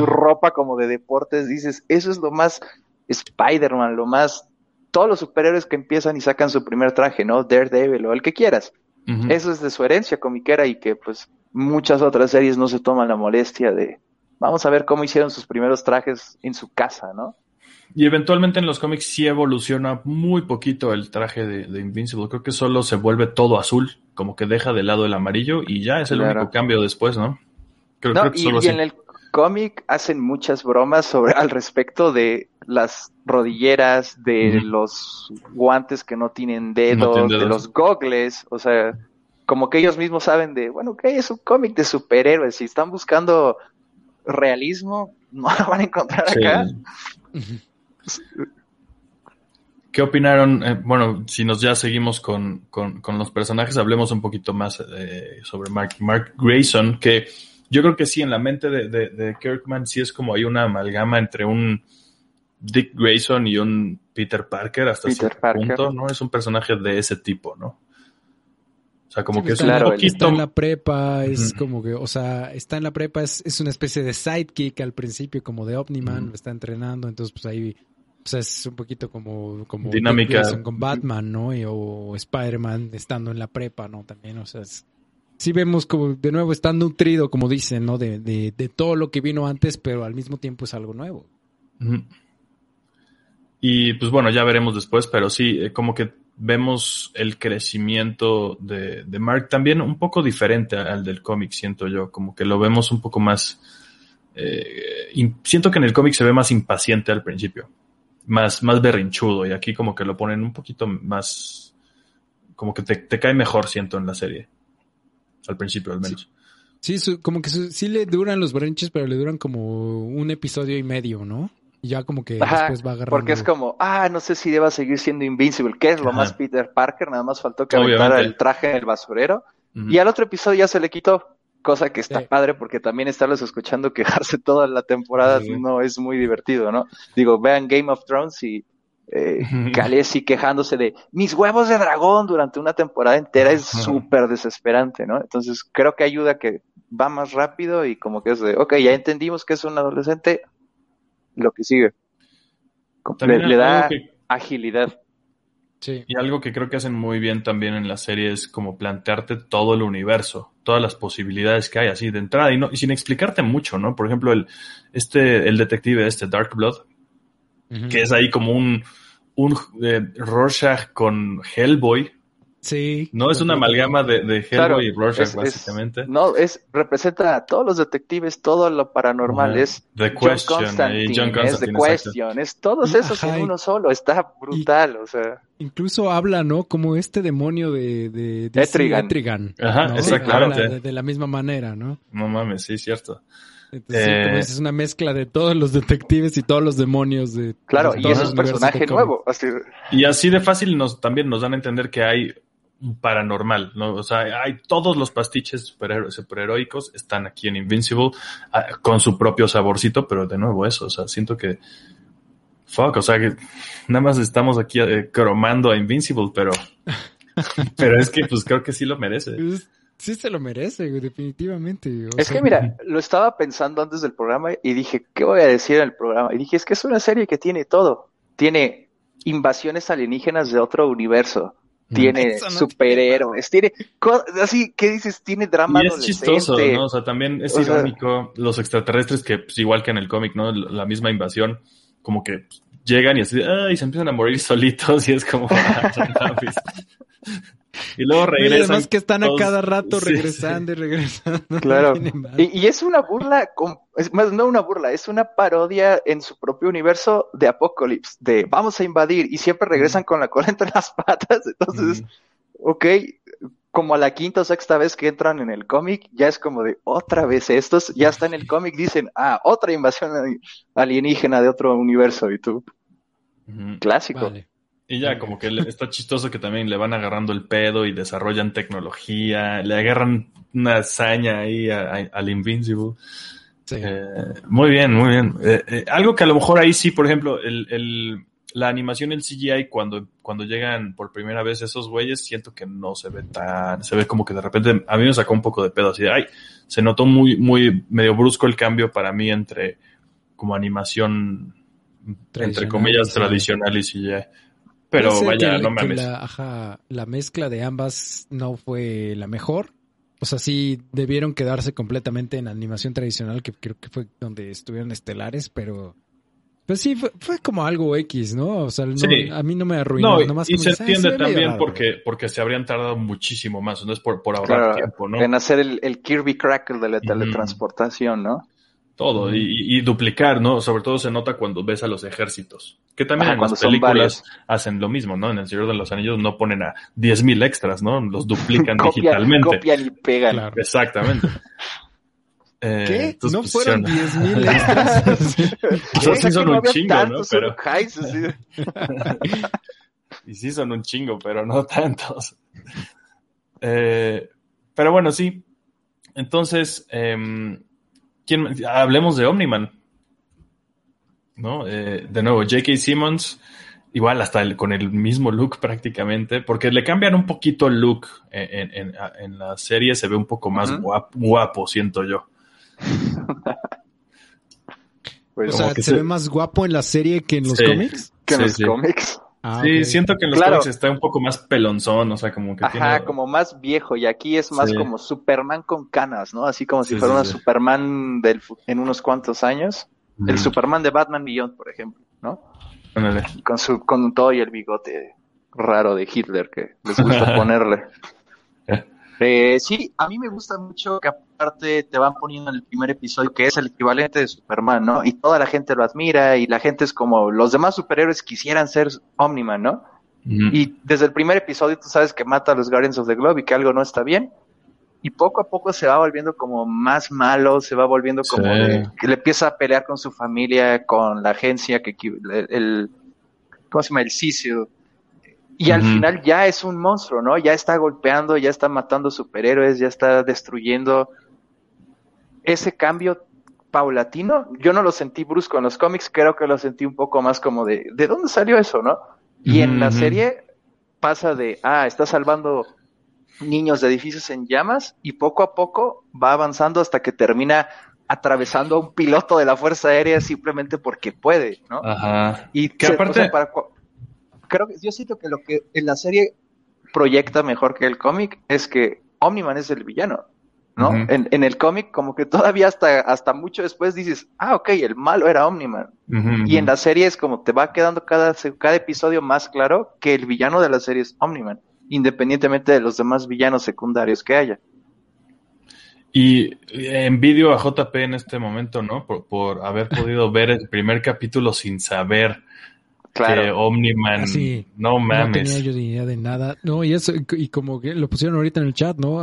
ropa como de deportes, dices, eso es lo más Spider-Man, lo más todos los superhéroes que empiezan y sacan su primer traje, ¿no? Daredevil o el que quieras. Eso es de su herencia comiquera y que pues muchas otras series no se toman la molestia de vamos a ver cómo hicieron sus primeros trajes en su casa, ¿no? Y eventualmente en los cómics sí evoluciona muy poquito el traje de, Invincible. Creo que solo se vuelve todo azul, como que deja de lado el amarillo y ya es el único cambio después, ¿no? Creo, que y, y en el cómic hacen muchas bromas sobre al respecto de las rodilleras, de los guantes que no tienen dedos, de los gogles, o sea, como que ellos mismos saben de, bueno, que es un cómic de superhéroes, si están buscando realismo, no lo van a encontrar acá. ¿Qué opinaron? Eh, bueno, si nos ya seguimos con, los personajes, hablemos un poquito más eh, sobre Mark, Mark Grayson, que yo creo que sí, en la mente de, Kirkman sí es como hay una amalgama entre un Dick Grayson y un Peter Parker hasta cierto punto, ¿no? Es un personaje de ese tipo, ¿no? O sea, como que es un poquito... Está en la prepa, es como que, o sea, está en la prepa, es, es, una especie de sidekick al principio, como de Omniman, está entrenando, entonces pues ahí o sea, es un poquito como, como dinámica con Batman, ¿no? o Spider-Man estando en la prepa, ¿no? También, o sea, sí vemos como de nuevo está nutrido, como dicen, ¿no? De, de, de, todo lo que vino antes, pero al mismo tiempo es algo nuevo. Y pues bueno, ya veremos después, pero sí, eh, como que vemos el crecimiento de, de Mark también un poco diferente al del cómic, siento yo, como que lo vemos un poco más... Eh, siento que en el cómic se ve más impaciente al principio más, más berrinchudo y aquí como que lo ponen un poquito más, como que te, cae mejor, siento, en la serie. Al principio, al menos. Sí, como que sí le duran los berrinches, pero le duran como un episodio y medio, ¿no? Y ya como que después va agarrando. Porque es como, ah, no sé si deba seguir siendo Invincible, que es lo más Peter Parker, nada más faltó que aventara el traje en el basurero. Y al otro episodio ya se le quitó cosa que está padre porque también estarles escuchando quejarse toda la temporada no es muy divertido, ¿no? Digo, vean Game of Thrones y eh, quejándose de mis huevos de dragón durante una temporada entera es súper desesperante, ¿no? Entonces creo que ayuda que va más rápido y como que es de, ok, ya entendimos que es un adolescente, lo que sigue. Le, da agilidad. Y algo que creo que hacen muy bien también en la serie es como plantearte todo el universo, todas las posibilidades que hay así de entrada y, no, y sin explicarte mucho, ¿no? Por ejemplo, el, este, el detective este, Dark Blood, que es ahí como un, un eh, Rorschach con Hellboy, Sí. No es una amalgama de, de Hellboy y Rorschach, básicamente. no, es, representa a todos los detectives, todo lo paranormal. Es The Question, John Constantine, es The Question, es todos esos en uno solo. Está brutal, o sea. Incluso habla, ¿no? Como este demonio de, de, de Etrigan. Ajá, exactamente. De, la misma manera, ¿no? No mames, sí, cierto. Entonces, eh, es una mezcla de todos los detectives y todos los demonios de Claro, y es un personaje nuevo. Así... Y así de fácil nos también nos dan a entender que hay paranormal, ¿no? O sea, hay todos los pastiches superheroicos están aquí en Invincible ah, con su propio saborcito, pero de nuevo eso, o sea, siento que fuck, o sea, que nada más estamos aquí eh, cromando a Invincible, pero pero es que pues creo que sí lo merece. Sí se lo merece, definitivamente. es que mira, lo estaba pensando antes del programa y dije, ¿qué voy a decir en el programa? Y dije, es que es una serie que tiene todo. Tiene invasiones alienígenas de otro universo tiene superhéroes, tiene así, ¿qué dices? Tiene drama. Y es chistoso, ¿no? O sea, también es irónico los extraterrestres que, pues, igual que en el cómic, ¿no? La misma invasión, como que llegan y así, ay, se empiezan a morir solitos y es como, ah, pues". y luego regresan. Y además que están a cada rato regresando y regresando. Claro. y, es una burla, es más, no una burla, es una parodia en su propio universo de Apocalypse, de vamos a invadir y siempre regresan con la cola entre las patas. Entonces, ok, como a la quinta o sexta vez que entran en el cómic, ya es como de otra vez estos, ya está en el cómic, dicen, ah, otra invasión alienígena de otro universo y tú. Clásico. Y ya, como que está chistoso que también le van agarrando el pedo y desarrollan tecnología, le agarran una hazaña ahí al Invincible. Eh, muy bien, muy bien. Eh, eh, algo que a lo mejor ahí sí, por ejemplo, el la animación, el CGI, cuando, cuando llegan por primera vez esos güeyes, siento que no se ve tan, se ve como que de repente, a mí me sacó un poco de pedo, así de, ay, se notó muy, muy, medio brusco el cambio para mí entre, como animación, entre comillas, tradicional y CGI. Pero vaya, no me la, la mezcla de ambas no fue la mejor. O sea, sí debieron quedarse completamente en animación tradicional, que creo que fue donde estuvieron estelares, pero Pues sí, fue, como algo X, ¿no? O sea, a mí no me arruinó. No, y se entiende también porque, porque se habrían tardado muchísimo más, no es por, por ahorrar tiempo, ¿no? En hacer el, Kirby Crackle de la teletransportación, ¿no? Todo, y, duplicar, ¿no? Sobre todo se nota cuando ves a los ejércitos. Que también en las películas hacen lo mismo, ¿no? En El Señor de los Anillos no ponen a 10.000 extras, ¿no? Los duplican digitalmente. Copian y pegan. Exactamente. Eh, ¿Qué? ¿No pues, fueron 10.000 extras? o sea, sí son un chingo, ¿no? Pero... y sí son un chingo, pero no tantos. Eh, pero bueno, sí. Entonces, eh, hablemos de Omniman. ¿No? Eh, de nuevo, J.K. Simmons, igual hasta con el mismo look prácticamente, porque le cambian un poquito el look en, la serie, se ve un poco más guapo, siento yo. Pues, o sea, ¿se, ve más guapo en la serie que en los cómics? Que en los cómics. Ah, sí, siento que en los cómics está un poco más pelonzón, o sea, como que Ajá, como más viejo, y aquí es más como Superman con canas, ¿no? Así como si fuera un Superman del, en unos cuantos años. El Superman de Batman Beyond, por ejemplo, ¿no? Con, su, con todo y el bigote raro de Hitler que les gusta ponerle. Eh, sí, a mí me gusta mucho que aparte te van poniendo en el primer episodio que es el equivalente de Superman, ¿no? Y toda la gente lo admira y la gente es como los demás superhéroes quisieran ser Omniman, ¿no? Y desde el primer episodio tú sabes que mata a los Guardians of the Globe y que algo no está bien. Y poco a poco se va volviendo como más malo, se va volviendo como que le empieza a pelear con su familia, con la agencia que el, ¿cómo se llama? El CISIO y al final ya es un monstruo, ¿no? Ya está golpeando, ya está matando superhéroes, ya está destruyendo. Ese cambio paulatino, yo no lo sentí brusco en los cómics, creo que lo sentí un poco más como de, ¿de dónde salió eso, no? Y en la serie pasa de, ah, está salvando niños de edificios en llamas y poco a poco va avanzando hasta que termina atravesando a un piloto de la Fuerza Aérea simplemente porque puede, ¿no? Ajá. Y que aparte creo que yo siento que lo que en la serie proyecta mejor que el cómic es que Omniman es el villano, ¿no? en, el cómic, como que todavía hasta, hasta mucho después dices, ah, ok, el malo era Omniman. y en la serie es como te va quedando cada, cada episodio más claro que el villano de la serie es Omniman, independientemente de los demás villanos secundarios que haya. Y envidio a JP en este momento, ¿no? Por, por haber podido ver el primer capítulo sin saber Claro. Omniman, ah, no mames. No tenía yo ni idea de nada. No, y eso, y como que lo pusieron ahorita en el chat, ¿no?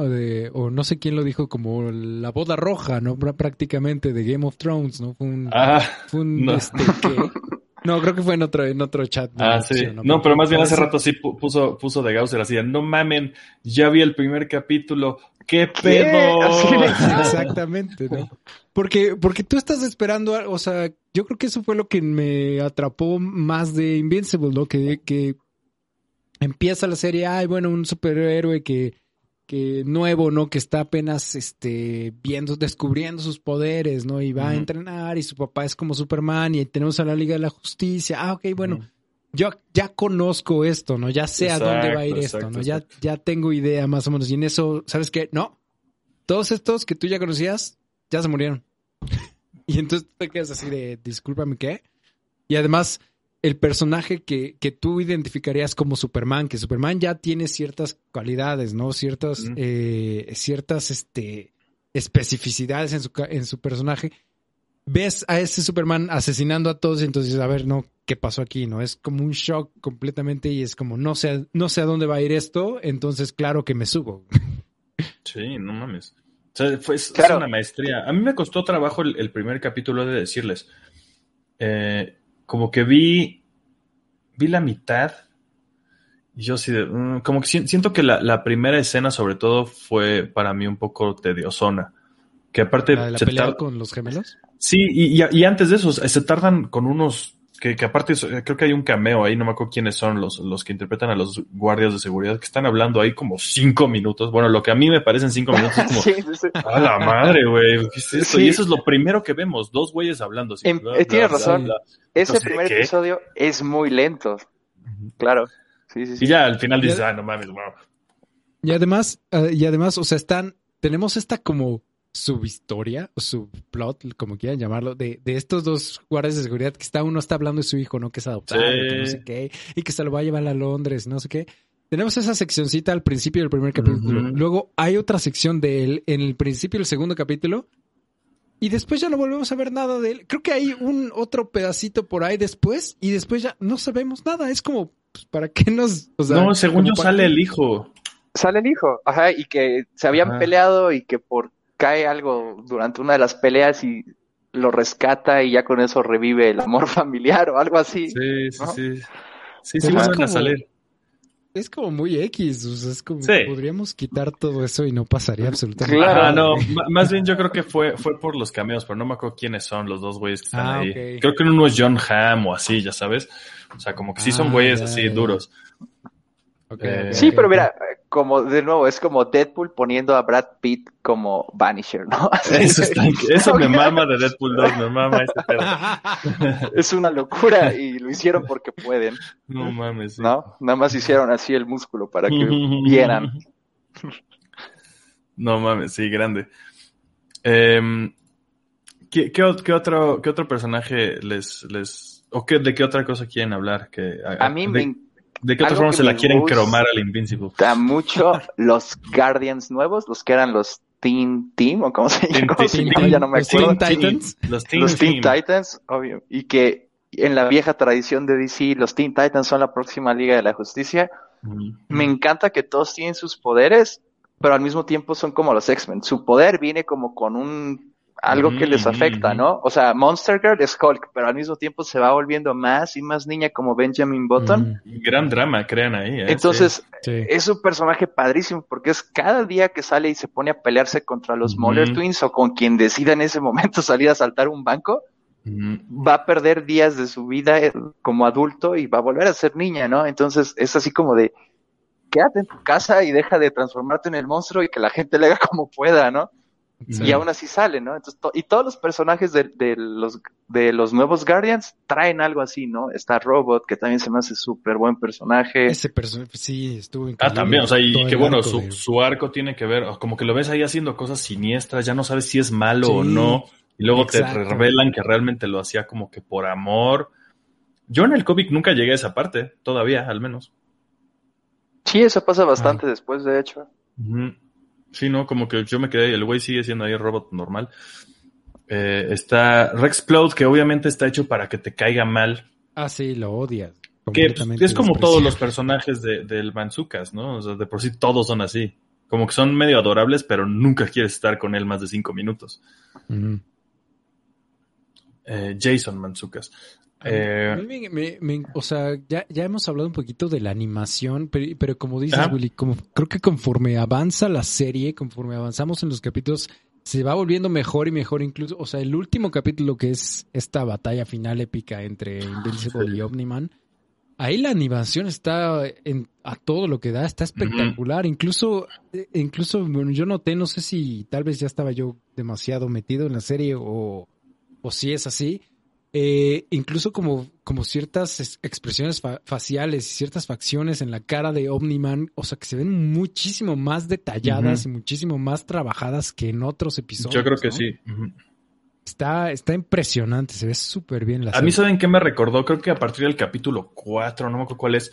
o no sé quién lo dijo, como la boda roja, ¿no? Prácticamente de Game of Thrones, ¿no? Fue un, ah, fue un no. Este, No, creo que fue en otro, en otro chat. Ah, sí. No, pero más bien hace rato sí puso, puso de Gausser así, no mamen, ya vi el primer capítulo, ¿qué pedo? Exactamente, ¿no? Porque, porque tú estás esperando, o sea, yo creo que eso fue lo que me atrapó más de Invincible, ¿no? Que, que empieza la serie, ay, bueno, un superhéroe que que nuevo, ¿no? Que está apenas este viendo, descubriendo sus poderes, ¿no? Y va a entrenar y su papá es como Superman y tenemos a la Liga de la Justicia. Ah, ok, bueno. Yo ya conozco esto, ¿no? Ya sé a dónde va a ir esto, ¿no? Ya, ya tengo idea más o menos. Y en eso, ¿sabes qué? No. Todos estos que tú ya conocías, ya se murieron. y entonces te quedas así de, discúlpame, ¿qué? Y además, el personaje que, que, tú identificarías como Superman, que Superman ya tiene ciertas cualidades, ¿no? Ciertas, eh, ciertas este, especificidades en su, en su personaje. Ves a ese Superman asesinando a todos y entonces, a ver, no, ¿qué pasó aquí? ¿No? Es como un shock completamente y es como, no sé, no sé a dónde va a ir esto, entonces claro que me subo. Sí, no mames. O sea, fue, es una maestría. A mí me costó trabajo el, primer capítulo de decirles. Eh, como que vi, vi la mitad y yo sí, mm, como que siento que la, primera escena sobre todo fue para mí un poco tediosona. Que aparte... ¿La, pelea con los gemelos? Sí, y, y, antes de eso, se tardan con unos que, aparte creo que hay un cameo ahí, no me acuerdo quiénes son los, los que interpretan a los guardias de seguridad, que están hablando ahí como cinco minutos. Bueno, lo que a mí me parecen cinco minutos es como, a la madre, güey, ¿qué es esto? Y eso es lo primero que vemos, dos güeyes hablando. Así, em, eh, tienes razón, ese primer episodio es muy lento, claro. Sí, sí, y ya al final dices, ah, no mames, wow. Y además, eh, y además, o sea, están, tenemos esta como subhistoria o subplot, como quieran llamarlo, de, de estos dos guardias de seguridad que está uno está hablando de su hijo, ¿no? Que es adoptado, que no sé qué, y que se lo va a llevar a Londres, no sé qué. Tenemos esa seccioncita al principio del primer capítulo. Luego hay otra sección de él en el principio del segundo capítulo. Y después ya no volvemos a ver nada de él. Creo que hay un otro pedacito por ahí después. Y después ya no sabemos nada. Es como, pues, ¿para qué nos...? no, según yo sale el hijo. Sale el hijo, ajá, y que se habían peleado y que por cae algo durante una de las peleas y lo rescata y ya con eso revive el amor familiar o algo así. Sí, sí, sí. Sí, sí, van a salir es como muy X, o sea, es como podríamos quitar todo eso y no pasaría absolutamente nada. Claro, no, más bien yo creo que fue, fue por los cameos, pero no me acuerdo quiénes son los dos güeyes que están ah, ahí. Creo que uno es John Hamm o así, ya sabes. O sea, como que sí son ah, güeyes así duros. Eh, sí, pero mira, como de nuevo, es como Deadpool poniendo a Brad Pitt como Vanisher, ¿no? Eso, está, eso me mama de Deadpool 2, me mama ese pedo. Es una locura y lo hicieron porque pueden. No mames. ¿No? Nada más hicieron así el músculo para que vieran. No mames, sí, grande. Em, ¿qué, qué, otro, ¿Qué otro personaje les, les o qué, de qué otra cosa quieren hablar? Que, a, mí me ¿De qué otra forma se la quieren cromar al Invincible? Está mucho los Guardians nuevos, los que eran los Teen Team, o cómo se llama, ya no me acuerdo. Teen Titans. Los Teen, Titans, obvio. Y que en la vieja tradición de DC, los Teen Titans son la próxima Liga de la Justicia. Me encanta que todos tienen sus poderes, pero al mismo tiempo son como los X-Men. Su poder viene como con un algo que les afecta, ¿no? O sea, Monster Girl es Hulk, pero al mismo tiempo se va volviendo más y más niña como Benjamin Button. Gran drama crean ahí. ¿eh? Entonces, es un personaje padrísimo porque es cada día que sale y se pone a pelearse contra los Moller Twins o con quien decida en ese momento salir a saltar un banco, va a perder días de su vida eh, como adulto y va a volver a ser niña, ¿no? Entonces, es así como de, quédate en tu casa y deja de transformarte en el monstruo y que la gente le haga como pueda, ¿no? Y aún así sale, ¿no? Entonces, y todos los personajes de, los, de los nuevos Guardians traen algo así, ¿no? Está Robot, que también se me hace súper buen personaje. Ese personaje, sí, estuvo increíble. Ah, también, o sea, y que bueno, su, su, arco tiene que ver, como que lo ves ahí haciendo cosas siniestras, ya no sabes si es malo o no, y luego te revelan que realmente lo hacía como que por amor. Yo en el cómic nunca llegué a esa parte, todavía, al menos. Sí, eso pasa bastante ah. después, de hecho. Sí, no, como que yo me quedé, el güey sigue siendo ahí robot normal. Eh, está Rexplode, que obviamente está hecho para que te caiga mal. Ah, sí, lo odias. Que es como todos los personajes de, del Manzucas, ¿no? O sea, de por sí todos son así. Como que son medio adorables, pero nunca quieres estar con él más de cinco minutos. Eh, Jason Manzucas. Eh, o sea, ya, ya hemos hablado un poquito de la animación, pero, como dices, Willy, como, creo que conforme avanza la serie, conforme avanzamos en los capítulos, se va volviendo mejor y mejor incluso. O sea, el último capítulo que es esta batalla final épica entre Invincible y Omniman, ahí la animación está en, a todo lo que da, está espectacular. Incluso, eh, incluso yo noté, no sé si tal vez ya estaba yo demasiado metido en la serie o, o si es así, eh, incluso como, como ciertas expresiones faciales y ciertas facciones en la cara de Omniman, o sea, que se ven muchísimo más detalladas y muchísimo más trabajadas que en otros episodios. Yo creo que sí. Está, está impresionante, se ve súper bien la A mí, ¿saben qué me recordó? Creo que a partir del capítulo 4, no me acuerdo cuál es,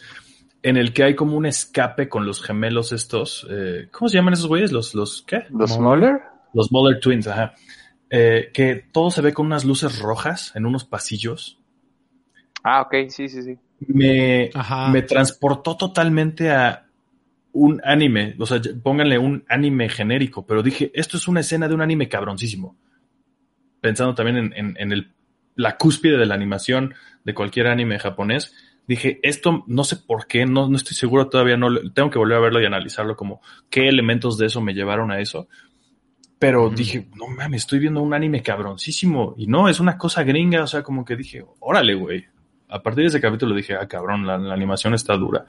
en el que hay como un escape con los gemelos estos. Eh, ¿Cómo se llaman esos güeyes? ¿Los, los qué? ¿Los Moller? Los Moller Twins, ajá eh, que todo se ve con unas luces rojas en unos pasillos. Ah, ok, sí, sí, sí. Me, me transportó totalmente a un anime, o sea, pónganle un anime genérico, pero dije, esto es una escena de un anime cabroncísimo. Pensando también en, el, la cúspide de la animación de cualquier anime japonés, dije, esto no sé por qué, no, no estoy seguro todavía, no tengo que volver a verlo y analizarlo como qué elementos de eso me llevaron a eso, pero dije, no mames, estoy viendo un anime cabroncísimo. Y no, es una cosa gringa, o sea, como que dije, órale, güey. A partir de ese capítulo dije, ah, cabrón, la, animación está dura.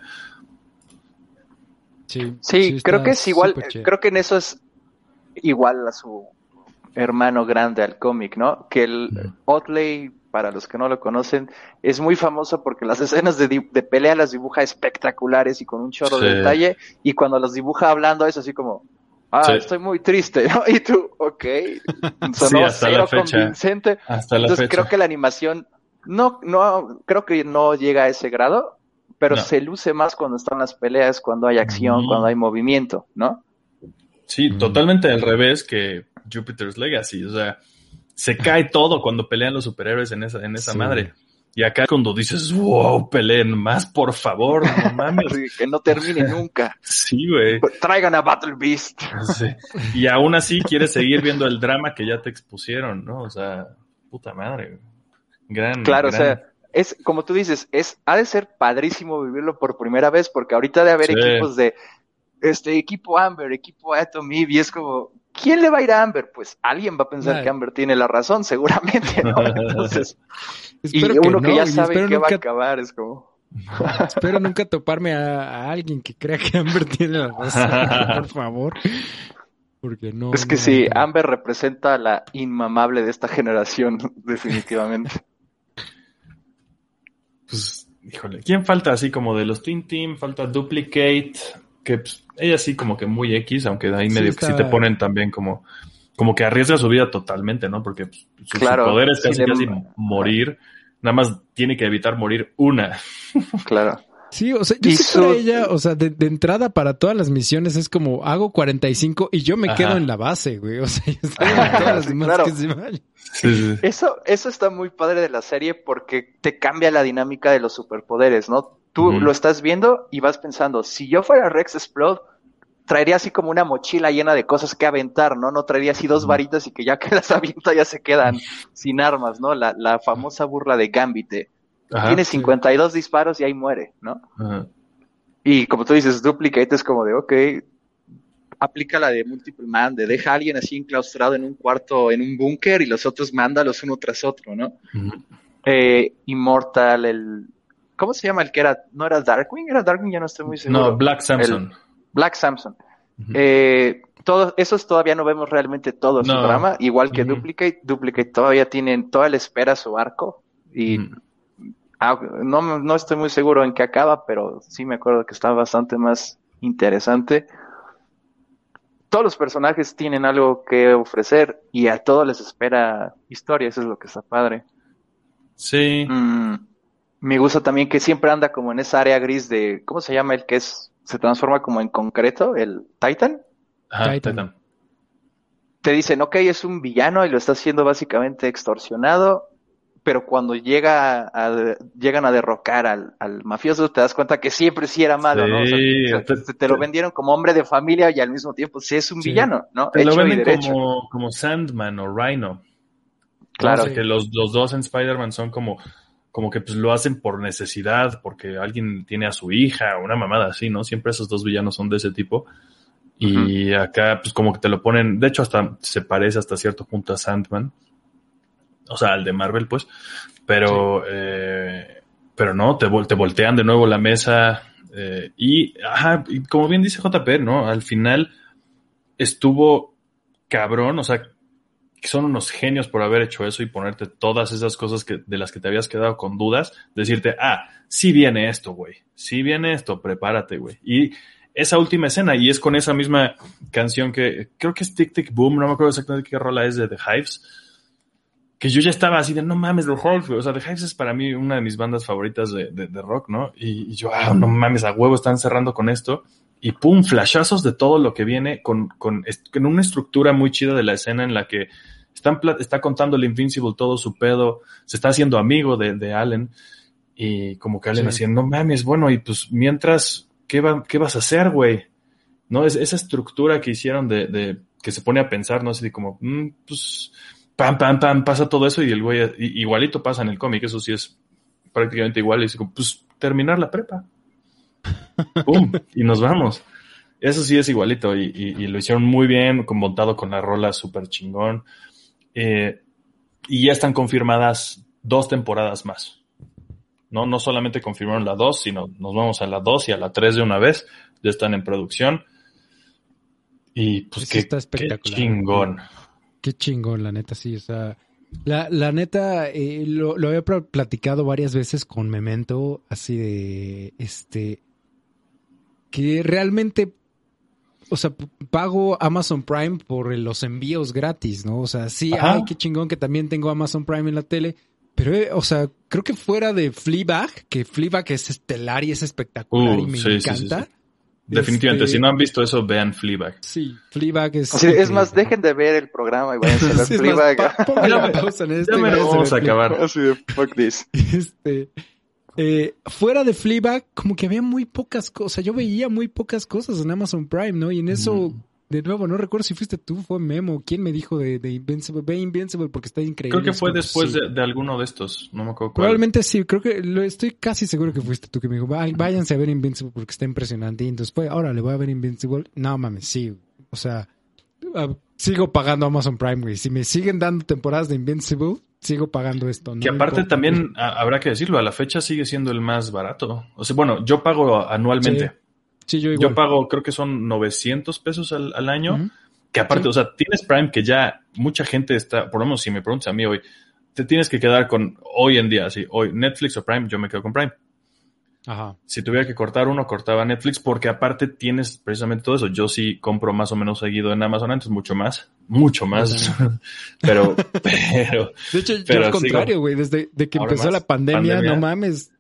Sí, sí, creo que es igual, creo que en eso es igual a su hermano grande al cómic, ¿no? Que el Otley, para los que no lo conocen, es muy famoso porque las escenas de, pelea las dibuja espectaculares y con un chorro de detalle, y cuando las dibuja hablando es así como, Ah, estoy muy triste, ¿no? Y tú, ok. Sonó hasta la fecha, convincente. Hasta la Entonces creo que la animación no, no, creo que no llega a ese grado, pero se luce más cuando están las peleas, cuando hay acción, cuando hay movimiento, ¿no? Sí, totalmente al revés que Jupiter's Legacy. O sea, se cae todo cuando pelean los superhéroes en esa, en esa madre. Y acá cuando dices, wow, peleen más, por favor, no mames. que no termine nunca. Sí, güey. Traigan a Battle Beast. Y aún así quieres seguir viendo el drama que ya te expusieron, ¿no? O sea, puta madre. Gran. Claro, o sea, es como tú dices, es, ha de ser padrísimo vivirlo por primera vez, porque ahorita de haber equipos de este equipo Amber, equipo Atom Eve, y es como, ¿quién le va a ir a Amber? Pues alguien va a pensar que Amber tiene la razón, seguramente, ¿no? Entonces, y uno que, ya sabe que va a acabar, es como. Espero nunca toparme a, alguien que crea que Amber tiene la razón, por favor. Porque no. Es que sí, Amber representa la inmamable de esta generación, definitivamente. Pues, híjole, ¿quién falta así como de los Team Team? Falta Duplicate, que pues, ella sí como que muy X, aunque de ahí medio que sí te ponen también como, como que arriesga su vida totalmente, ¿no? Porque pues, su, poder es casi, casi morir, nada más tiene que evitar morir una. Claro. Sí, o sea, yo sé ella, o sea, de, entrada para todas las misiones es como hago 45 y yo me quedo en la base, güey. O sea, yo estoy en todas las demás que se Eso, eso está muy padre de la serie porque te cambia la dinámica de los superpoderes, ¿no? Tú lo estás viendo y vas pensando, si yo fuera Rex Explode, traería así como una mochila llena de cosas que aventar, ¿no? No traería así dos varitas y que ya que las avienta ya se quedan sin armas, ¿no? La, la famosa burla de Gambite tiene 52 disparos y ahí muere, ¿no? Y como tú dices, Duplicate es como de, ok, aplica la de Multiple Man, de deja a alguien así enclaustrado en un cuarto, en un búnker y los otros mándalos uno tras otro, ¿no? eh, Immortal, el... ¿Cómo se llama el que era? ¿No era Darkwing? ¿Era Darkwing? Ya no estoy muy seguro. No, Black Samson. Black Samson. eh, todos, esos todavía no vemos realmente todo su drama, igual que Duplicate. Duplicate todavía tienen, toda la espera su arco y Ah, no, no estoy muy seguro en qué acaba, pero sí me acuerdo que está bastante más interesante. Todos los personajes tienen algo que ofrecer y a todos les espera historia, eso es lo que está padre. Sí. Mm, me gusta también que siempre anda como en esa área gris de, ¿cómo se llama el que es, se transforma como en concreto, el Titan? Titan. Te dicen, ok, es un villano y lo está haciendo básicamente extorsionado pero cuando llega a, llegan a derrocar al, mafioso te das cuenta que siempre sí era malo, ¿no? te, lo vendieron como hombre de familia y al mismo tiempo sí es un villano, ¿no? Te lo venden como, como Sandman o Rhino. Claro. que los, los dos en Spider-Man son como, como que pues lo hacen por necesidad, porque alguien tiene a su hija, una mamada así, ¿no? Siempre esos dos villanos son de ese tipo. Y acá, pues como que te lo ponen, de hecho hasta se parece hasta cierto punto a Sandman o sea, al de Marvel, pues, pero, eh, pero no, te, te voltean de nuevo la mesa eh, y, ajá, y como bien dice JP, ¿no? Al final estuvo cabrón, o sea, son unos genios por haber hecho eso y ponerte todas esas cosas que, de las que te habías quedado con dudas, decirte, ah, sí viene esto, güey, sí viene esto, prepárate, güey. Y esa última escena, y es con esa misma canción que creo que es Tic Tic Boom, no me acuerdo exactamente qué rola es de The Hives, que yo ya estaba así de no mames, The Hives, o sea, The Hives es para mí una de mis bandas favoritas de, de, rock, ¿no? Y, yo, ah, no mames, a huevo están cerrando con esto. Y pum, flashazos de todo lo que viene con, con, con una estructura muy chida de la escena en la que están, está contando el Invincible todo su pedo, se está haciendo amigo de, de Allen. Y como que Allen haciendo, no mames, bueno, y pues mientras, ¿qué, va, qué vas a hacer, güey? ¿No? Es, esa estructura que hicieron de, de, que se pone a pensar, ¿no? Así como, mm, pues pam, pam, pam, pasa todo eso y el güey igualito pasa en el cómic, eso sí es prácticamente igual. Y dice, pues terminar la prepa. ¡Pum! y nos vamos. Eso sí es igualito y, lo hicieron muy bien, montado con la rola súper chingón. Eh, y ya están confirmadas dos temporadas más. No, no solamente confirmaron la dos, sino nos vamos a la dos y a la tres de una vez. Ya están en producción. Y pues, qué, qué chingón. Qué chingón, la neta, sí. O sea, la, la neta, eh, lo, lo había platicado varias veces con Memento, así de, este, que realmente o sea, pago Amazon Prime por los envíos gratis, ¿no? O sea, sí, ay, qué chingón que también tengo Amazon Prime en la tele. Pero, eh, o sea, creo que fuera de Fleabag, que Fleabag es estelar y es espectacular y uh, me encanta. Definitivamente, este, si no han visto eso, vean Fleabag. Sí, Fleabag es... Sí, es más, dejen de ver el programa y vayan a ver Fleabag. Más, pausa en este. Ya me lo vamos a acabar. Así de, fuck this. Este... Eh, fuera de Fleabag, como que había muy pocas cosas. Yo veía muy pocas cosas en Amazon Prime, ¿no? Y en eso, de nuevo, no recuerdo si fuiste tú, fue Memo. ¿Quién me dijo de, de Invincible? Ve Invincible porque está increíble. Creo que fue después de, alguno de estos. No me acuerdo cuál. Probablemente sí. Creo que lo estoy casi seguro que fuiste tú que me dijo, váyanse a ver Invincible porque está impresionante. Y entonces fue, ahora le voy a ver Invincible. No mames, sí. O sea, ah, sigo pagando Amazon Prime, güey. Si me siguen dando temporadas de Invincible, sigo pagando esto. que aparte también habrá que decirlo, a la fecha sigue siendo el más barato. O sea, bueno, yo pago anualmente. Sí, yo igual. Yo pago, creo que son 900 pesos al, año. Que aparte, o sea, tienes Prime que ya mucha gente está, por lo menos si me preguntas a mí hoy, te tienes que quedar con hoy en día, así, hoy Netflix o Prime, yo me quedo con Prime. Si tuviera que cortar uno, cortaba Netflix porque aparte tienes precisamente todo eso. Yo sí compro más o menos seguido en Amazon, antes mucho más, mucho más. pero, pero. De hecho, yo al contrario, güey, desde que empezó la pandemia, no mames.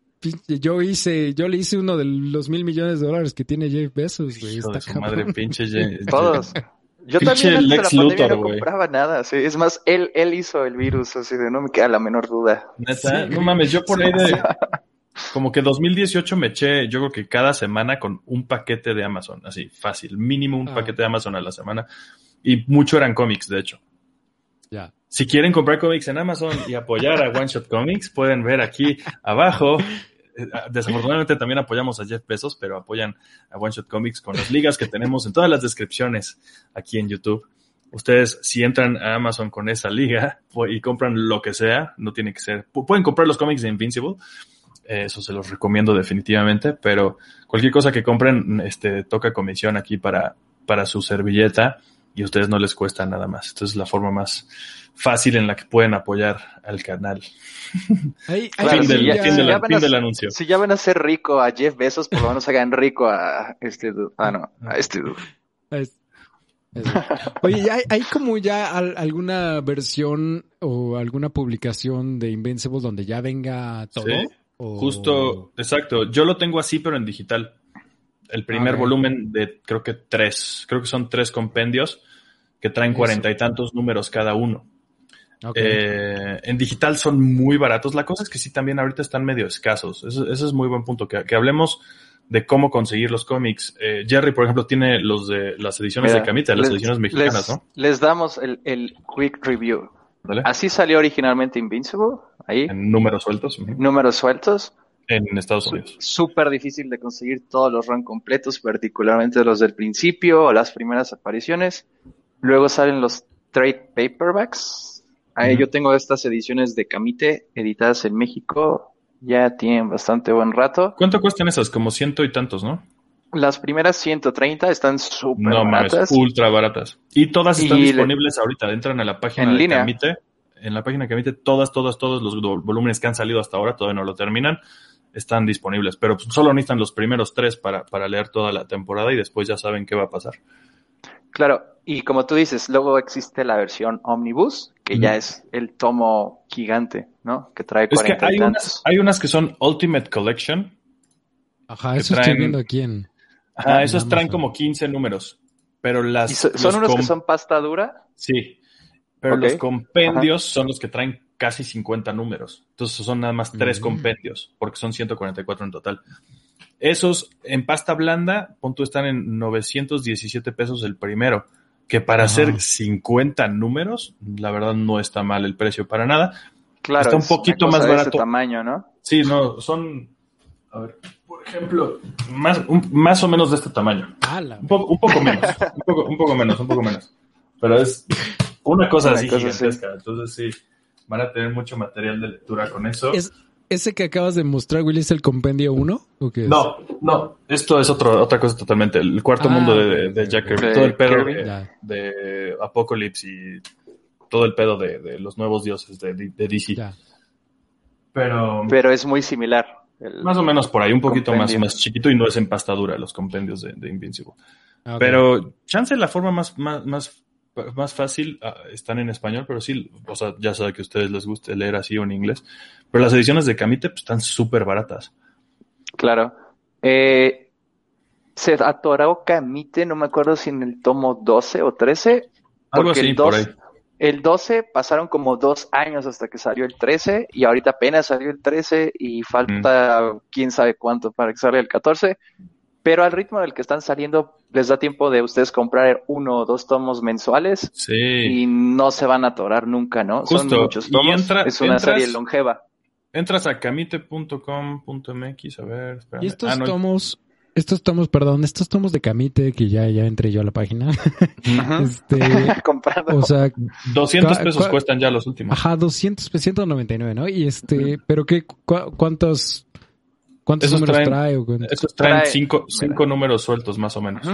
Yo hice, yo le hice uno de los mil millones de dólares que tiene Jeff Bezos, güey. Está su madre, pinche Jeff. Todos. Yo también antes de la pandemia no compraba nada, sí. Es más, él, él hizo el virus, así de no me queda la menor duda. Neta, no mames, yo por ahí de, como que 2018 me eché, yo creo que cada semana con un paquete de Amazon, así, fácil, mínimo un ah. paquete de Amazon a la semana. Y mucho eran cómics, de hecho. Ya. Si quieren comprar cómics en Amazon y apoyar a One Shot Comics, pueden ver aquí abajo. Eh, desafortunadamente también apoyamos a Jeff Bezos, pero apoyan a One Shot Comics con las ligas que tenemos en todas las descripciones aquí en YouTube. Ustedes, si entran a Amazon con esa liga y compran lo que sea, no tiene que ser, pueden comprar los cómics de Invincible, eso se los recomiendo definitivamente, pero cualquier cosa que compren, este, toca comisión aquí para, para su servilleta y a ustedes no les cuesta nada más. Esta es la forma más fácil en la que pueden apoyar al canal. fin, del, anuncio. Si ya van a ser rico a Jeff Bezos, por lo menos hagan rico a este Ah, no, a este Oye, ¿hay, ¿hay, como ya alguna versión o alguna publicación de Invincible donde ya venga todo? Justo, exacto. Yo lo tengo así, pero en digital. El primer volumen de creo que tres, creo que son tres compendios que traen cuarenta y tantos números cada uno. Eh, en digital son muy baratos. La cosa es que sí, también ahorita están medio escasos. Ese, es muy buen punto. Que, hablemos de cómo conseguir los cómics. Eh, Jerry, por ejemplo, tiene los de las ediciones de Camita, las ediciones mexicanas, ¿no? Les damos el, el quick review. Así salió originalmente Invincible, ahí. En números sueltos. Números sueltos. En Estados Unidos. Súper difícil de conseguir todos los runs completos, particularmente los del principio o las primeras apariciones. Luego salen los trade paperbacks. Ahí yo tengo estas ediciones de Camite editadas en México. Ya tienen bastante buen rato. ¿Cuánto cuestan esas? Como ciento y tantos, ¿no? Las primeras 130 están súper no, baratas. ultra baratas. Y todas están disponibles ahorita. Entran a la página en de Camite. En la página de Camite, todas, todas, todos los volúmenes que han salido hasta ahora, todavía no lo terminan, están disponibles. Pero solo necesitan los primeros tres para, para leer toda la temporada y después ya saben qué va a pasar. Claro, y como tú dices, luego existe la versión Omnibus, que ya es el tomo gigante, ¿no? Que trae 40 es que hay unas, hay unas que son Ultimate Collection. Ajá, eso estoy viendo aquí en... Ajá, esos traen como 15 números. Pero las. ¿Son unos que son pasta dura? Sí. Pero los compendios son los que traen casi 50 números. Entonces son nada más tres mm. compendios, porque son 144 en total. Esos en pasta blanda, punto, están en 917 pesos el primero. Que para hacer 50 números, la verdad no está mal el precio para nada. Claro. Está un poquito más barato. Tamaño, ¿no? Sí, no, son. A ver, ejemplo, más, más o menos de este tamaño. Un, poco menos, un poco, menos, un poco menos. Pero es una cosa así gigantesca. Entonces sí, van a tener mucho material de lectura con eso. ¿Es, ¿Ese que acabas de mostrar, Willy, es el compendio 1? No, no. Esto es otro, otra cosa totalmente. El cuarto ah, mundo de, Jack Kirby. Todo el pedo de, Apocalypse y todo el pedo de, los nuevos dioses de, DC. Pero, Pero es muy similar. Más o menos por ahí, un poquito más, más chiquito y no es empastadura los compendios de, Invincible. Ah, pero chance la forma más, más, más, más fácil ah, están en español, pero sí, o sea, ya sabe que a ustedes les guste leer así o en inglés. Pero las ediciones de Camite pues, están súper baratas. Claro. Eh, se atoró Camite, no me acuerdo si en el tomo 12 o 13. Algo así, el por ahí. El 12 pasaron como dos años hasta que salió el 13 y ahorita apenas salió el 13 y falta quién sabe cuánto para que salga el 14. Pero al ritmo del que están saliendo, les da tiempo de ustedes comprar uno o dos tomos mensuales y no se van a atorar nunca, ¿no? Son muchos tomos. es una serie longeva. Entras a camite.com.mx, a ver, espérame. Y estos ah, tomos, estos tomos, perdón, estos tomos de Camite, que ya, ya entré yo a la página. este, Comprado. O sea, 200 pesos cuestan ya los últimos. Ajá, 200, 199, ¿no? Y este, pero qué, cuántos, cuántos números trae? esos traen cinco, cinco números sueltos, más o menos.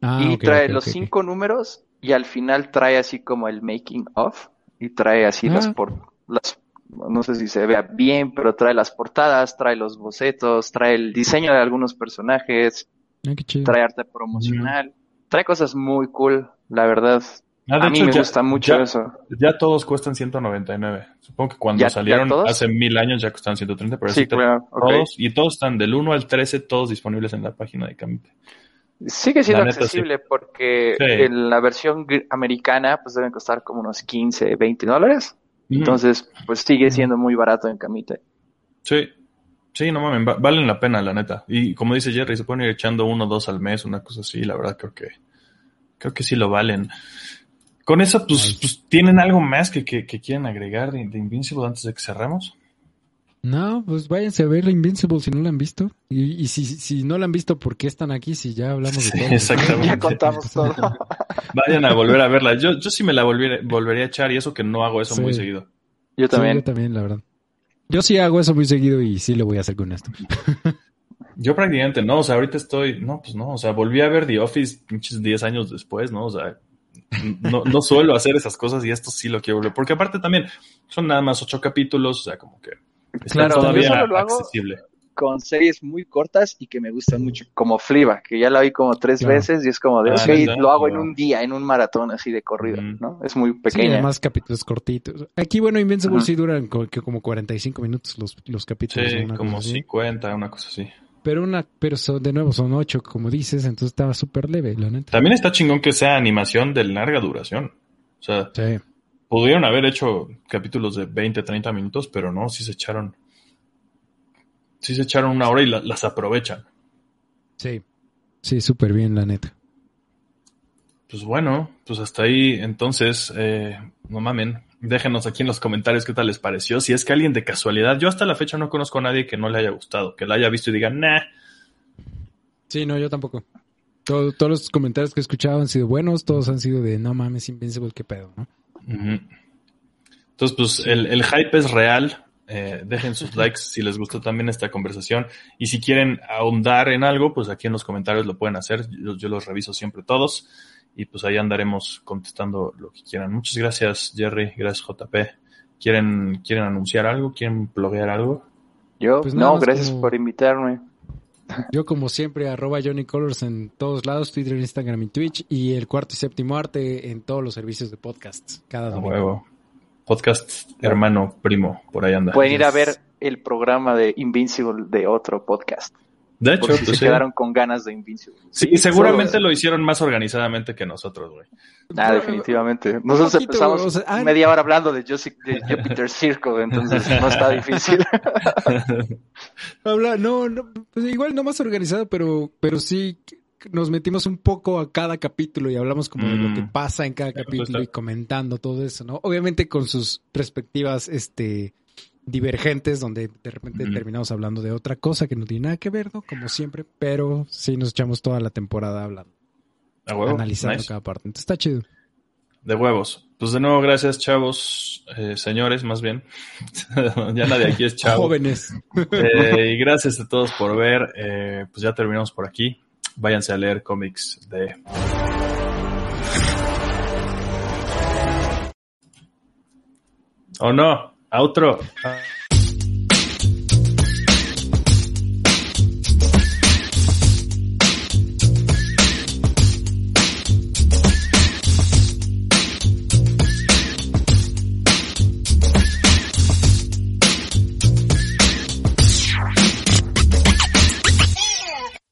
ah, y trae los cinco números y al final trae así como el making of y trae así las, ah. por, las no sé si se vea bien, pero trae las portadas, trae los bocetos, trae el diseño de algunos personajes, ah, trae arte promocional, trae cosas muy cool, la verdad. Ah, a mí me gusta mucho eso. Ya todos cuestan 199. Supongo que cuando salieron hace mil años ya costaban 130, pero sí, todos, y todos están del 1 al 13, todos disponibles en la página de Camite. Sigue siendo accesible porque en la versión americana pues deben costar como unos 15, 20 dólares. Entonces, pues sigue siendo muy barato en Camite. Sí, sí, no mames, valen la pena, la neta. Y como dice Jerry, se pueden ir echando uno o dos al mes, una cosa así, la verdad creo que, creo que sí lo valen. Con eso, pues, pues ¿tienen algo más que, que, quieran agregar de, de Invincible antes de que cerremos? No, pues váyanse a ver Invincible si no la han visto. Y, y si, si no la han visto, ¿por qué están aquí si ya hablamos de todo? Exactamente. Ya contamos todo. Vayan a volver a verla. Yo, yo sí me la volvería a echar y eso que no hago eso muy seguido. Yo también. yo también, la verdad. Yo sí hago eso muy seguido y sí lo voy a hacer con esto. yo prácticamente no, o sea, ahorita estoy, no, pues no, o sea, volví a ver The Office pinches 10 años después, ¿no? O sea, no, no suelo hacer esas cosas y esto sí lo quiero volver. Porque aparte también son nada más ocho capítulos, o sea, como que claro, todavía yo lo accesible. Con series muy cortas y que me gustan mucho, como Fliba, que ya la vi como tres veces y es como de, ah, lo hago en un día, en un maratón así de corrido, ¿no? Es muy pequeño. Sí, más capítulos cortitos. Aquí, bueno, Invincible sí duran como 45 minutos los, los capítulos. Sí, como 50, una cosa así. Pero una, pero de nuevo son ocho, como dices, entonces estaba súper leve, la neta. También está chingón que sea animación de larga duración. O sea, sí. Pudieron haber hecho capítulos de 20, 30 minutos, pero no, sí se echaron. Sí se echaron una hora y las aprovechan. Sí, sí, súper bien, la neta. Pues bueno, pues hasta ahí, entonces, eh, no mamen, déjenos aquí en los comentarios qué tal les pareció. Si es que alguien de casualidad, yo hasta la fecha no conozco a nadie que no le haya gustado, que la haya visto y diga, nah. Sí, no, yo tampoco. todos los comentarios que he escuchado han sido buenos, todos han sido de, no mames, Invincible, qué pedo, ¿no? Entonces, pues el, hype es real. Eh, dejen sus likes si les gustó también esta conversación. Y si quieren ahondar en algo, pues aquí en los comentarios lo pueden hacer. Yo, los reviso siempre todos. Y pues ahí andaremos contestando lo que quieran. Muchas gracias, Jerry. Gracias, JP. ¿Quieren, ¿quieren anunciar algo? ¿Quieren bloguear algo? Yo, pues no, gracias por invitarme. Yo, como siempre, arroba Johnny Colors en todos lados, Twitter, Instagram y Twitch, y el cuarto y séptimo arte en todos los servicios de podcasts, cada domingo. Podcast hermano, primo, por ahí anda. Pueden ir a ver el programa de Invincible de otro podcast. De hecho, si pues se quedaron con ganas de Invincible. Sí, seguramente lo hicieron más organizadamente que nosotros, güey. Ah, definitivamente. Nosotros empezamos ah, media hora hablando de, Jupiter Circle, entonces no está difícil. Habla, no, no, pues igual no más organizado, pero, pero sí nos metimos un poco a cada capítulo y hablamos como de lo que mm. pasa en cada capítulo y comentando todo eso, ¿no? Obviamente con sus respectivas, este, divergentes donde de repente terminamos hablando de otra cosa que no tiene nada que ver, ¿no? Como siempre, pero sí nos echamos toda la temporada hablando. Analizando cada parte. Entonces está chido. De huevos. Pues de nuevo, gracias, chavos, eh, señores, más bien. ya nadie aquí es chavo. Jóvenes. Eh, y gracias a todos por ver. Eh, pues ya terminamos por aquí. Váyanse a leer cómics de. ¿O no? Outro.